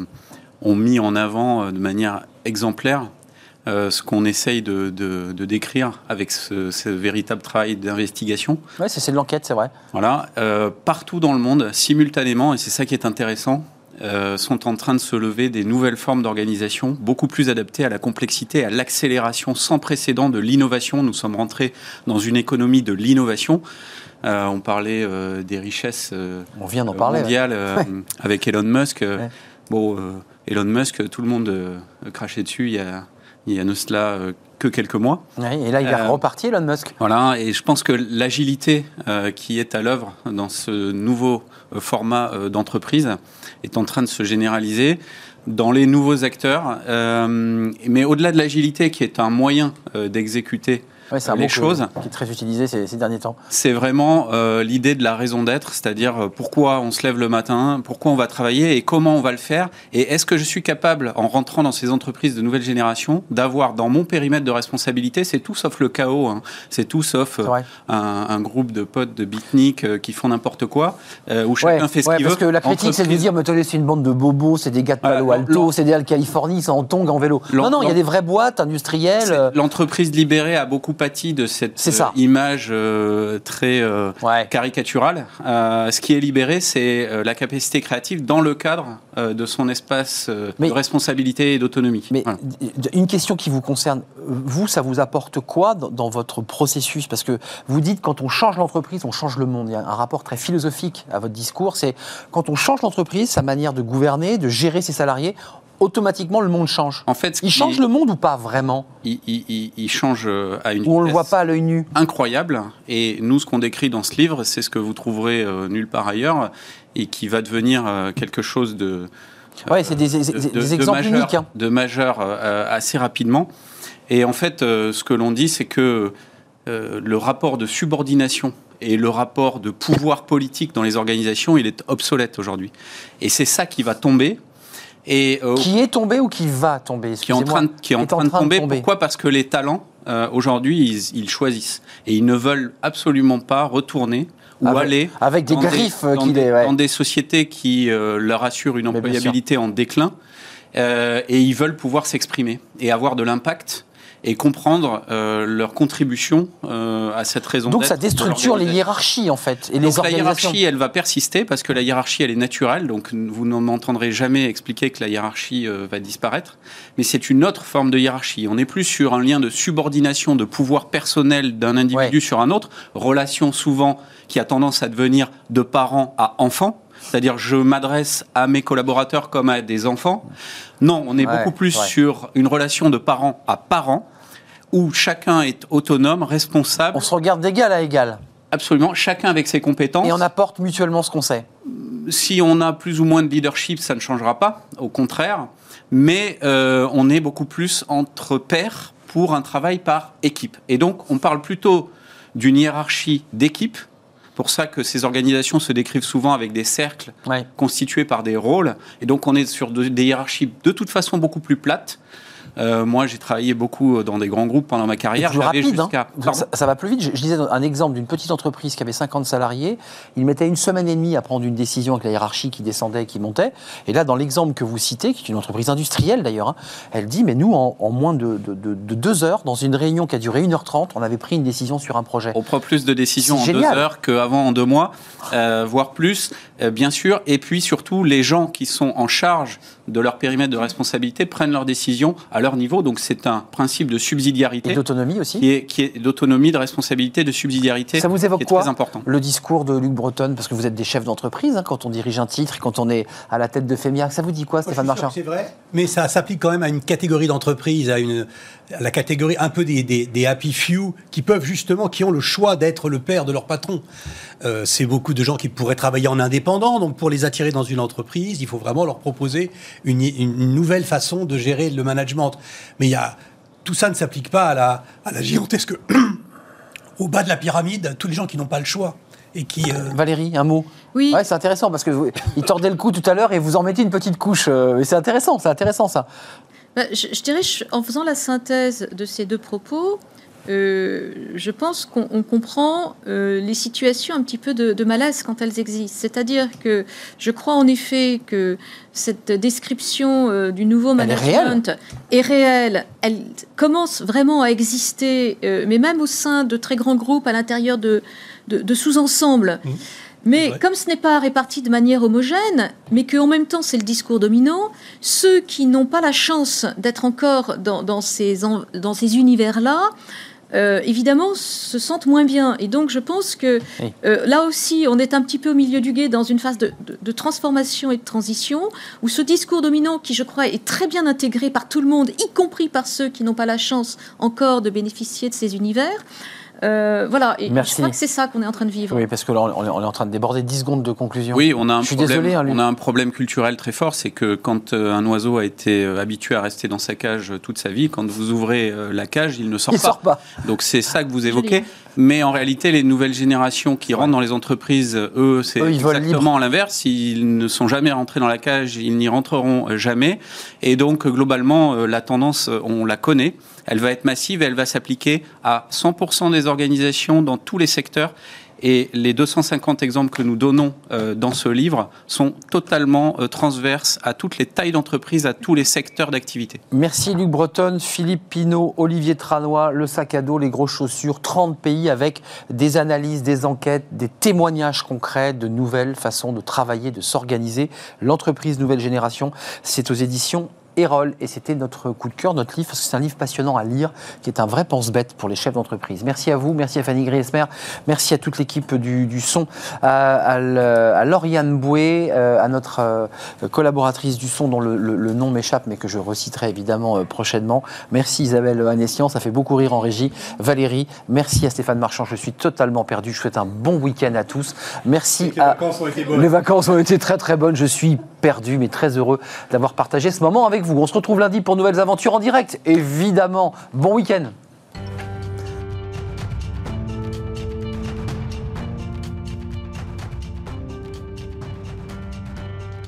H: ont mis en avant euh, de manière exemplaire euh, ce qu'on essaye de, décrire avec ce, véritable travail d'investigation.
A: Oui, c'est de l'enquête, c'est vrai.
H: Voilà, euh, partout dans le monde, simultanément, et c'est ça qui est intéressant, sont en train de se lever des nouvelles formes d'organisation, beaucoup plus adaptées à la complexité, à l'accélération sans précédent de l'innovation. Nous sommes rentrés dans une économie de l'innovation. on parlait des richesses
A: on vient parler,
H: mondiales (laughs) avec Elon Musk. Bon, Elon Musk, tout le monde euh, crachait dessus il y a, il y a cela euh, que quelques mois.
A: et là, il est euh, reparti, Elon Musk.
H: Voilà, et je pense que l'agilité qui est à l'œuvre dans ce nouveau format d'entreprise est en train de se généraliser dans les nouveaux acteurs. mais au-delà de l'agilité, qui est un moyen d'exécuter
A: c'est un les choses. qui est très utilisé ces, derniers temps.
H: C'est vraiment euh, l'idée de la raison d'être, c'est-à-dire euh, pourquoi on se lève le matin, pourquoi on va travailler et comment on va le faire. Et est-ce que je suis capable, en rentrant dans ces entreprises de nouvelle génération, d'avoir dans mon périmètre de responsabilité, c'est tout sauf le chaos, hein. c'est tout sauf euh, un, groupe de potes de beatnik qui font n'importe quoi, où chacun fait ce qu'il veut.
A: Parce que la critique, c'est de dire, mais c'est une bande de bobos, c'est des gars de Palo Alto, c'est des Californie, sont en tongs, en vélo. Non, non, il y a des vraies boîtes industrielles.
H: L'entreprise libérée a beaucoup de cette euh, image euh, très euh, caricaturale. ce qui est libéré, c'est la capacité créative dans le cadre de son espace de responsabilité et d'autonomie.
A: Mais une question qui vous concerne, vous, ça vous apporte quoi dans, votre processus? Parce que vous dites quand on change l'entreprise, on change le monde. Il y a un rapport très philosophique à votre discours. C'est quand on change l'entreprise, sa manière de gouverner, de gérer ses salariés, automatiquement le monde change.
H: En fait,
A: Il change le monde ou pas vraiment?
H: Il, il- il- il change euh, à une
A: Ou on le voit pas à l'œil nu?
H: incroyable. Et nous, ce qu'on décrit dans ce livre, c'est ce que vous trouverez euh, nulle part ailleurs et qui va devenir euh, quelque chose de,
A: Ouais, c'est des,
H: de-
A: des
H: de-
A: exemples
H: de majeur,
A: uniques. hein.
H: de majeur, assez rapidement. Et en fait, ce que l'on dit, c'est que le rapport de subordination et le rapport de pouvoir politique dans les organisations, il est obsolète aujourd'hui. Et c'est ça qui va tomber. Et euh,
A: Qui est tombé ou qui va tomber
H: qui est en train de, qui est en train de tomber. Pourquoi? Parce que les talents, euh, aujourd'hui, ils, ils choisissent. Et ils ne veulent absolument pas retourner ou
A: Avec-
H: aller
A: avec des
H: dans
A: griffes
H: dans des,
A: ouais.
H: dans des sociétés qui euh, leur assurent une employabilité en déclin. Euh, et ils veulent pouvoir s'exprimer et avoir de l'impact et comprendre euh, leur contribution euh, à cette raison
A: Donc ça déstructure les hiérarchies en fait et les
H: Donc la
A: organisations.
H: hiérarchie, elle va persister parce que la hiérarchie, elle est naturelle. Donc vous ne m'entendrez jamais expliquer que la hiérarchie euh, va disparaître. Mais c'est une autre forme de hiérarchie. On n'est plus sur un lien de subordination, de pouvoir personnel d'un individu
A: Ouais.
H: sur un autre. Relation souvent qui a tendance à devenir de parent à enfant. C'est-à-dire, je m'adresse à mes collaborateurs comme à des enfants. Non, on est
A: Ouais,
H: beaucoup plus
A: ouais.
H: sur une relation de parent à parent, où chacun est autonome, responsable,
A: On se regarde d'égal à égal
H: absolument, chacun avec ses compétences
A: et on apporte mutuellement ce qu'on sait.
H: si on a plus ou moins de leadership, ça ne changera pas, au contraire. Mais euh, on est beaucoup plus entre pairs pour un travail par équipe. Et donc, on parle plutôt d'une hiérarchie d'équipe. Pour ça que ces organisations se décrivent souvent avec des cercles
A: Ouais.
H: constitués par des rôles. Et donc, on est sur de- des hiérarchies de toute façon beaucoup plus plates. Euh, moi, j'ai travaillé beaucoup dans des grands groupes pendant ma
A: Et
H: carrière.
A: plus rapide, hein. ça, ça va plus vite. Je, je disais un exemple d'une petite entreprise qui avait 50 salariés. Il mettait une semaine et demie à prendre une décision avec la hiérarchie qui descendait, qui montait. Et là, dans l'exemple que vous citez, qui est une entreprise industrielle d'ailleurs, hein, elle dit mais nous, en, en moins de, de- de- de deux heures, dans une réunion qui a duré 1h30, on avait pris une décision sur un projet.
H: On prend plus de décisions en
A: C'est
H: deux
A: génial.
H: heures qu'avant en deux mois, euh, voire plus, euh, bien sûr. Et puis surtout, les gens qui sont en charge de leur périmètre de responsabilité prennent leurs décisions à leur niveau. Donc c'est un principe de
A: Et
H: subsidiarité
A: d'autonomie aussi.
H: qui est, qui est d'autonomie, de responsabilité, de subsidiarité.
A: Ça vous évoque
H: qui est
A: quoi
H: très important.
A: Le discours de Luc Breton, parce que vous êtes des chefs d'entreprise, hein, quand on dirige un titre, quand on est à la tête de Fémiac, ça vous dit quoi, Stéphane Marchand
F: C'est vrai, mais ça s'applique quand même à une catégorie d'entreprises, à une à la catégorie un peu des, des, des happy few qui peuvent justement, qui ont le choix d'être le père de leur patron. Euh, c'est beaucoup de gens qui pourraient travailler en indépendant, donc pour les attirer dans une entreprise, il faut vraiment leur proposer une, une nouvelle façon de gérer le management. Mais il y a tout ça ne s'applique pas à la, à la gigantesque (clears throat) au bas de la pyramide, tous les gens qui n'ont pas le choix et qui euh,
A: Valérie, un mot
E: Oui.
A: Ouais, c'est intéressant parce que vous, il tordait le cou tout à l'heure et vous en mettez une petite couche. euh, et c'est intéressant, c'est intéressant ça.
E: Bah, je, je dirais, je- en faisant la synthèse de ces deux propos, euh, je pense qu'on on comprend euh, les situations un petit peu de, de malaise quand elles existent. C'est-à-dire que je crois en effet que cette description euh, du nouveau
A: Elle est
E: management est réelle. Elle commence vraiment à exister, mais même au sein de très grands groupes, à l'intérieur de, de, de sous-ensembles.
F: C'est
E: Mais comme ce n'est pas réparti de manière homogène, mais qu'en même temps c'est le discours dominant, ceux qui n'ont pas la chance d'être encore dans, dans ces, en- dans ces univers-là, euh, évidemment, se sentent moins bien. Et donc, je pense que euh, là aussi, on est un petit peu au milieu du guet dans une phase de, de- de transformation et de transition, où ce discours dominant, qui je crois est très bien intégré par tout le monde, y compris par ceux qui n'ont pas la chance encore de bénéficier de ces univers, euh, voilà. Et
A: Merci.
E: je crois que c'est ça qu'on est en train de vivre.
A: Oui, parce que là, on est, on est en train de déborder 10 secondes de conclusion.
H: Oui, on a un
A: Je suis
H: problème.
A: désolé, hein,
H: on a un problème culturel très fort, c'est que quand euh, un oiseau a été euh, habitué à rester dans sa cage euh, toute sa vie, quand vous ouvrez la cage, il ne sort
A: Il
H: pas.
A: sort pas.
H: Donc c'est ça que vous évoquez. Mais en réalité, les nouvelles générations qui rentrent dans les entreprises, eux, c'est exactement l'inverse. Ils ne sont jamais rentrés dans la cage, ils n'y rentreront jamais. Et donc, globalement, la tendance, on la connaît. Elle va être massive et elle va s'appliquer à 100% des organisations dans tous les secteurs. Et les 250 exemples que nous donnons euh, dans ce livre sont totalement euh, transverses à toutes les tailles d'entreprise, à tous les secteurs d'activité.
A: Merci Luc Breton, Philippe Pinault, Olivier Tranois, le sac à dos, les grosses chaussures, 30 pays avec des analyses, des enquêtes, des témoignages concrets de nouvelles façons de travailler, de s'organiser. L'entreprise Nouvelle Génération, c'est aux éditions Erol. Et c'était notre coup de cœur, notre livre, parce que c'est un livre passionnant à lire, qui est un vrai pense-bête pour les chefs d'entreprise. Merci à vous, merci à Fanny Griesmer, merci à toute l'équipe du, du son, à, à le- à Lauriane Boué, euh, à notre euh, collaboratrice du son dont le, le- le nom m'échappe, mais que je reciterai évidemment euh, prochainement. Merci Isabelle Anessian, ça fait beaucoup rire en régie. Valérie, merci à Stéphane Marchand, je suis totalement perdu. Je souhaite un bon week-end à tous. Merci
F: Les
A: à.
F: vacances ont été bonnes.
A: Les vacances ont été très très bonnes. Je suis perdu, mais très heureux d'avoir partagé ce moment avec vous. On se retrouve lundi pour nouvelles aventures en direct. Évidemment, bon week-end.